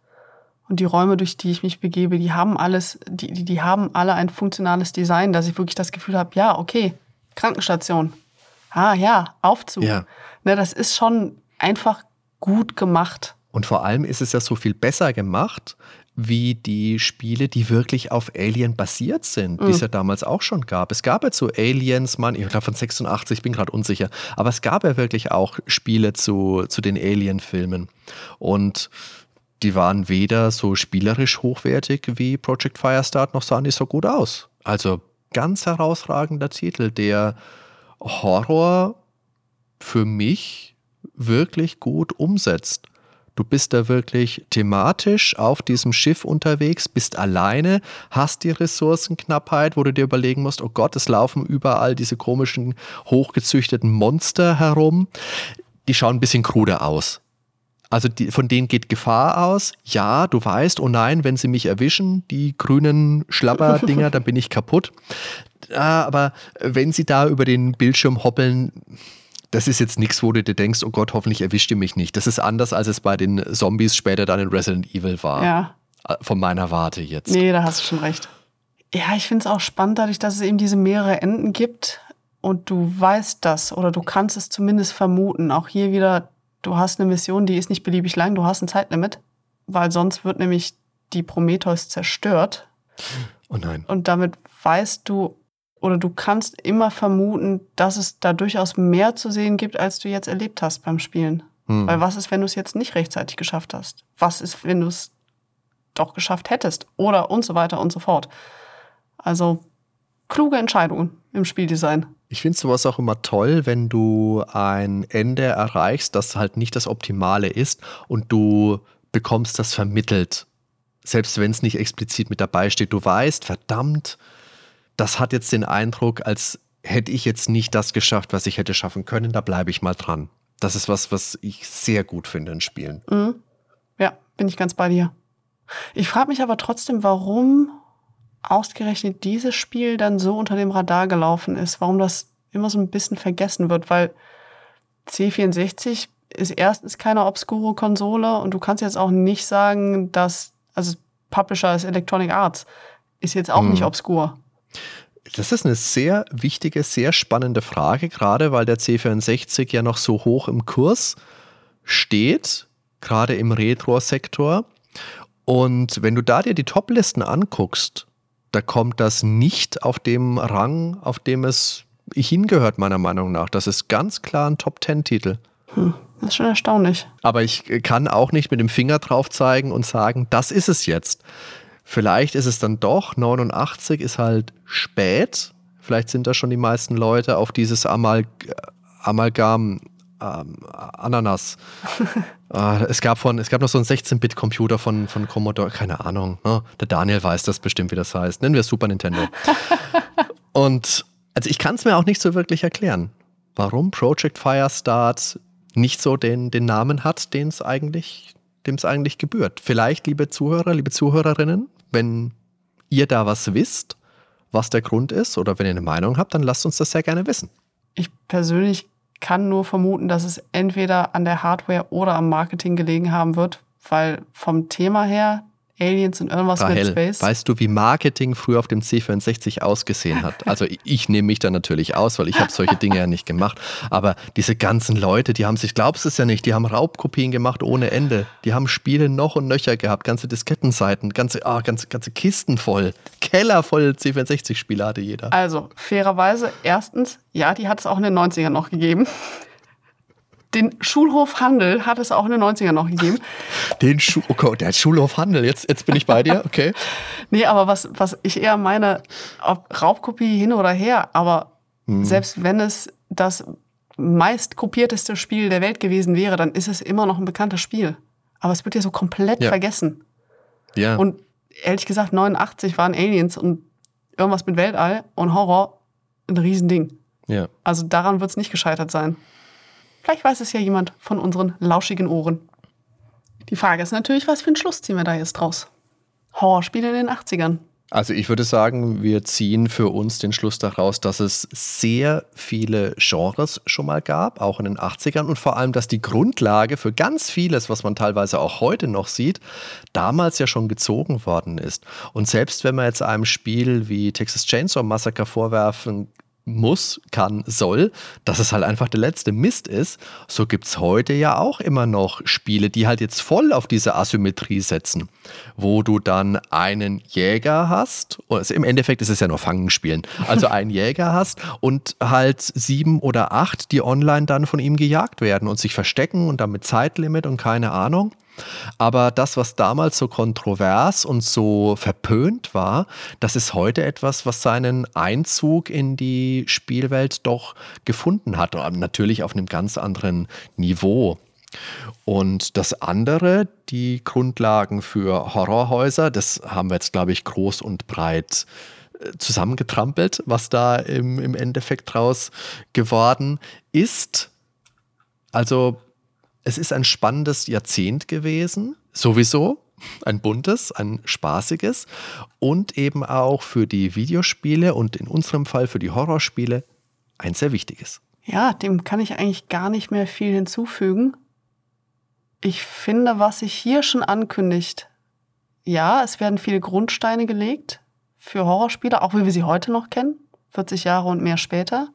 Und die Räume, durch die ich mich begebe, die haben alles, die, die, die haben alle ein funktionales Design, dass ich wirklich das Gefühl habe, ja, okay, Krankenstation. Ah ja, Aufzug. Ja. Ne, das ist schon einfach gut gemacht. Und vor allem ist es ja so viel besser gemacht, wie die Spiele, die wirklich auf Alien basiert sind, mhm. die es ja damals auch schon gab. Es gab ja zu Aliens, man, ich glaube von 86, ich bin gerade unsicher, aber es gab ja wirklich auch Spiele zu, zu den Alien-Filmen. Und die waren weder so spielerisch hochwertig wie Project Firestart, noch sahen die so gut aus. Also ganz herausragender Titel, der Horror für mich wirklich gut umsetzt. Du bist da wirklich thematisch auf diesem Schiff unterwegs, bist alleine, hast die Ressourcenknappheit, wo du dir überlegen musst, oh Gott, es laufen überall diese komischen, hochgezüchteten Monster herum. Die schauen ein bisschen kruder aus. Also die, von denen geht Gefahr aus. Ja, du weißt, oh nein, wenn sie mich erwischen, die grünen Schlapperdinger, dann bin ich kaputt. Aber wenn sie da über den Bildschirm hoppeln, das ist jetzt nichts, wo du dir denkst, oh Gott, hoffentlich erwischt ihr mich nicht. Das ist anders, als es bei den Zombies später dann in Resident Evil war. Ja. Äh, von meiner Warte jetzt. Nee, da hast du schon recht. Ja, ich finde es auch spannend, dadurch, dass es eben diese mehrere Enden gibt und du weißt das oder du kannst es zumindest vermuten. Auch hier wieder, du hast eine Mission, die ist nicht beliebig lang, du hast ein Zeitlimit, weil sonst wird nämlich die Prometheus zerstört. Oh nein. Und damit weißt du, oder du kannst immer vermuten, dass es da durchaus mehr zu sehen gibt, als du jetzt erlebt hast beim Spielen. Hm. Weil was ist, wenn du es jetzt nicht rechtzeitig geschafft hast? Was ist, wenn du es doch geschafft hättest? Oder und so weiter und so fort. Also kluge Entscheidungen im Spieldesign. Ich finde sowas auch immer toll, wenn du ein Ende erreichst, das halt nicht das Optimale ist und du bekommst das vermittelt. Selbst wenn es nicht explizit mit dabei steht. Du weißt, verdammt, das hat jetzt den Eindruck, als hätte ich jetzt nicht das geschafft, was ich hätte schaffen können, da bleibe ich mal dran. Das ist was, was ich sehr gut finde in Spielen. Mhm. Ja, bin ich ganz bei dir. Ich frage mich aber trotzdem, warum ausgerechnet dieses Spiel dann so unter dem Radar gelaufen ist, warum das immer so ein bisschen vergessen wird, weil C64 ist erstens keine obskure Konsole und du kannst jetzt auch nicht sagen, dass, also Publisher ist Electronic Arts, ist jetzt auch mhm. nicht obskur. Das ist eine sehr wichtige, sehr spannende Frage, gerade weil der C64 ja noch so hoch im Kurs steht, gerade im Retro-Sektor. Und wenn du da dir die Top-Listen anguckst, da kommt das nicht auf dem Rang, auf dem es hingehört, meiner Meinung nach. Das ist ganz klar ein Top-10-Titel. Hm, das ist schon erstaunlich. Aber ich kann auch nicht mit dem Finger drauf zeigen und sagen, das ist es jetzt. Vielleicht ist es dann doch, 89 ist halt spät. Vielleicht sind da schon die meisten Leute auf dieses Amal Amalgam ähm, Ananas. äh, es, gab von, es gab noch so einen 16-Bit-Computer von, von Commodore, keine Ahnung. Ne? Der Daniel weiß das bestimmt, wie das heißt. Nennen wir es Super Nintendo. Und also ich kann es mir auch nicht so wirklich erklären, warum Project Firestart nicht so den, den Namen hat, den es eigentlich, dem es eigentlich gebührt. Vielleicht, liebe Zuhörer, liebe Zuhörerinnen, wenn ihr da was wisst, was der Grund ist, oder wenn ihr eine Meinung habt, dann lasst uns das sehr gerne wissen. Ich persönlich kann nur vermuten, dass es entweder an der Hardware oder am Marketing gelegen haben wird, weil vom Thema her Aliens und irgendwas Rahel, mit Space. weißt du, wie Marketing früher auf dem C64 ausgesehen hat? Also ich, ich nehme mich da natürlich aus, weil ich habe solche Dinge ja nicht gemacht. Aber diese ganzen Leute, die haben sich, glaubst es ja nicht, die haben Raubkopien gemacht ohne Ende. Die haben Spiele noch und nöcher gehabt, ganze Diskettenseiten, ganze, ah, ganze, ganze Kisten voll, Keller voll C64-Spiele hatte jeder. Also, fairerweise, erstens, ja, die hat es auch in den 90ern noch gegeben. Den Schulhof Handel hat es auch in den 90ern noch gegeben. Den Schu oh Gott, der Schulhof Handel, jetzt, jetzt bin ich bei dir, okay. Nee, aber was, was ich eher meine, ob Raubkopie hin oder her, aber selbst wenn es das meist kopierteste Spiel der Welt gewesen wäre, dann ist es immer noch ein bekanntes Spiel. Aber es wird ja so komplett Ja. vergessen. Ja, Und ehrlich gesagt, 89 waren Aliens und irgendwas mit Weltall und Horror ein Riesending. ja. Also daran wird es nicht gescheitert sein. Vielleicht weiß es ja jemand von unseren lauschigen Ohren. Die Frage ist natürlich, was für einen Schluss ziehen wir da jetzt draus? Horrorspiele in den 80ern. Also ich würde sagen, wir ziehen für uns den Schluss daraus, dass es sehr viele Genres schon mal gab, auch in den 80ern und vor allem, dass die Grundlage für ganz vieles, was man teilweise auch heute noch sieht, damals ja schon gezogen worden ist. Und selbst wenn man jetzt einem Spiel wie Texas Chainsaw Massacre vorwerfen muss, kann, soll, dass es halt einfach der letzte Mist ist, so gibt es heute ja auch immer noch Spiele, die halt jetzt voll auf diese Asymmetrie setzen, wo du dann einen Jäger hast, also im Endeffekt ist es ja nur Fangenspielen, also einen Jäger hast und halt sieben oder acht, die online dann von ihm gejagt werden und sich verstecken und dann mit Zeitlimit und keine Ahnung. Aber das, was damals so kontrovers und so verpönt war, das ist heute etwas, was seinen Einzug in die Spielwelt doch gefunden hat. Natürlich auf einem ganz anderen Niveau. Und das andere, die Grundlagen für Horrorhäuser, das haben wir jetzt, glaube ich, groß und breit äh, zusammengetrampelt, was da im, im Endeffekt draus geworden ist. Also es ist ein spannendes Jahrzehnt gewesen, sowieso. Ein buntes, ein spaßiges und eben auch für die Videospiele und in unserem Fall für die Horrorspiele ein sehr wichtiges. Ja, dem kann ich eigentlich gar nicht mehr viel hinzufügen. Ich finde, was sich hier schon ankündigt, ja, es werden viele Grundsteine gelegt für Horrorspiele, auch wie wir sie heute noch kennen, 40 Jahre und mehr später.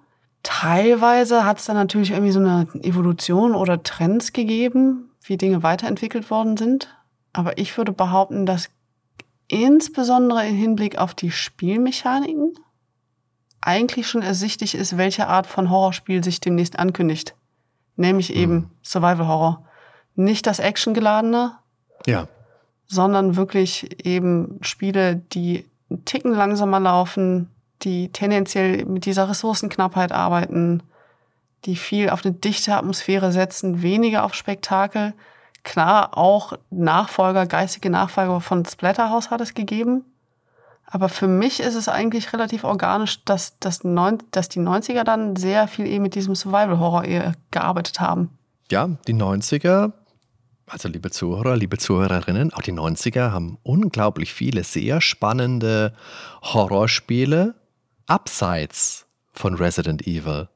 Teilweise hat es dann natürlich irgendwie so eine Evolution oder Trends gegeben, wie Dinge weiterentwickelt worden sind. Aber ich würde behaupten, dass insbesondere im Hinblick auf die Spielmechaniken eigentlich schon ersichtlich ist, welche Art von Horrorspiel sich demnächst ankündigt. Nämlich eben Survival Horror. Nicht das Actiongeladene, Ja. sondern wirklich eben Spiele, die einen Ticken langsamer laufen, die tendenziell mit dieser Ressourcenknappheit arbeiten, die viel auf eine dichte Atmosphäre setzen, weniger auf Spektakel. Klar, auch Nachfolger, geistige Nachfolger von Splatterhouse hat es gegeben. Aber für mich ist es eigentlich relativ organisch, dass, dass, neun, dass die 90er dann sehr viel eben mit diesem Survival-Horror gearbeitet haben. Ja, die 90er, also liebe Zuhörer, liebe Zuhörerinnen, auch die 90er haben unglaublich viele sehr spannende Horrorspiele abseits von Resident Evil.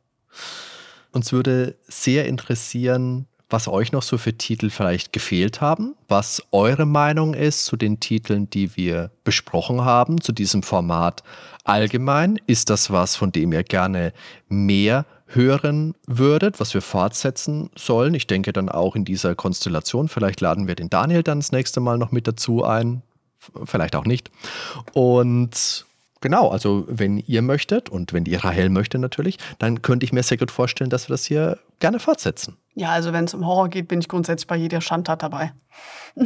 Uns würde sehr interessieren, was euch noch so für Titel vielleicht gefehlt haben, was eure Meinung ist zu den Titeln, die wir besprochen haben, zu diesem Format allgemein. Ist das was, von dem ihr gerne mehr hören würdet, was wir fortsetzen sollen? Ich denke dann auch in dieser Konstellation. Vielleicht laden wir den Daniel dann das nächste Mal noch mit dazu ein. Vielleicht auch nicht. Und Genau, also wenn ihr möchtet und wenn die Rahel möchte natürlich, dann könnte ich mir sehr gut vorstellen, dass wir das hier gerne fortsetzen. Ja, also wenn es um Horror geht, bin ich grundsätzlich bei jeder Schandtat dabei.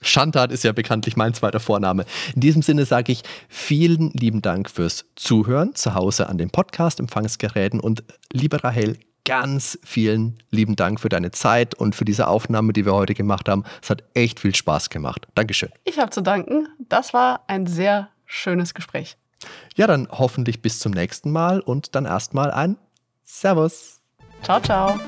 Schandtat ist ja bekanntlich mein zweiter Vorname. In diesem Sinne sage ich vielen lieben Dank fürs Zuhören zu Hause an den Podcast-Empfangsgeräten und liebe Rahel, ganz vielen lieben Dank für deine Zeit und für diese Aufnahme, die wir heute gemacht haben. Es hat echt viel Spaß gemacht. Dankeschön. Ich habe zu danken. Das war ein sehr schönes Gespräch. Ja, dann hoffentlich bis zum nächsten Mal und dann erstmal ein Servus. Ciao, ciao.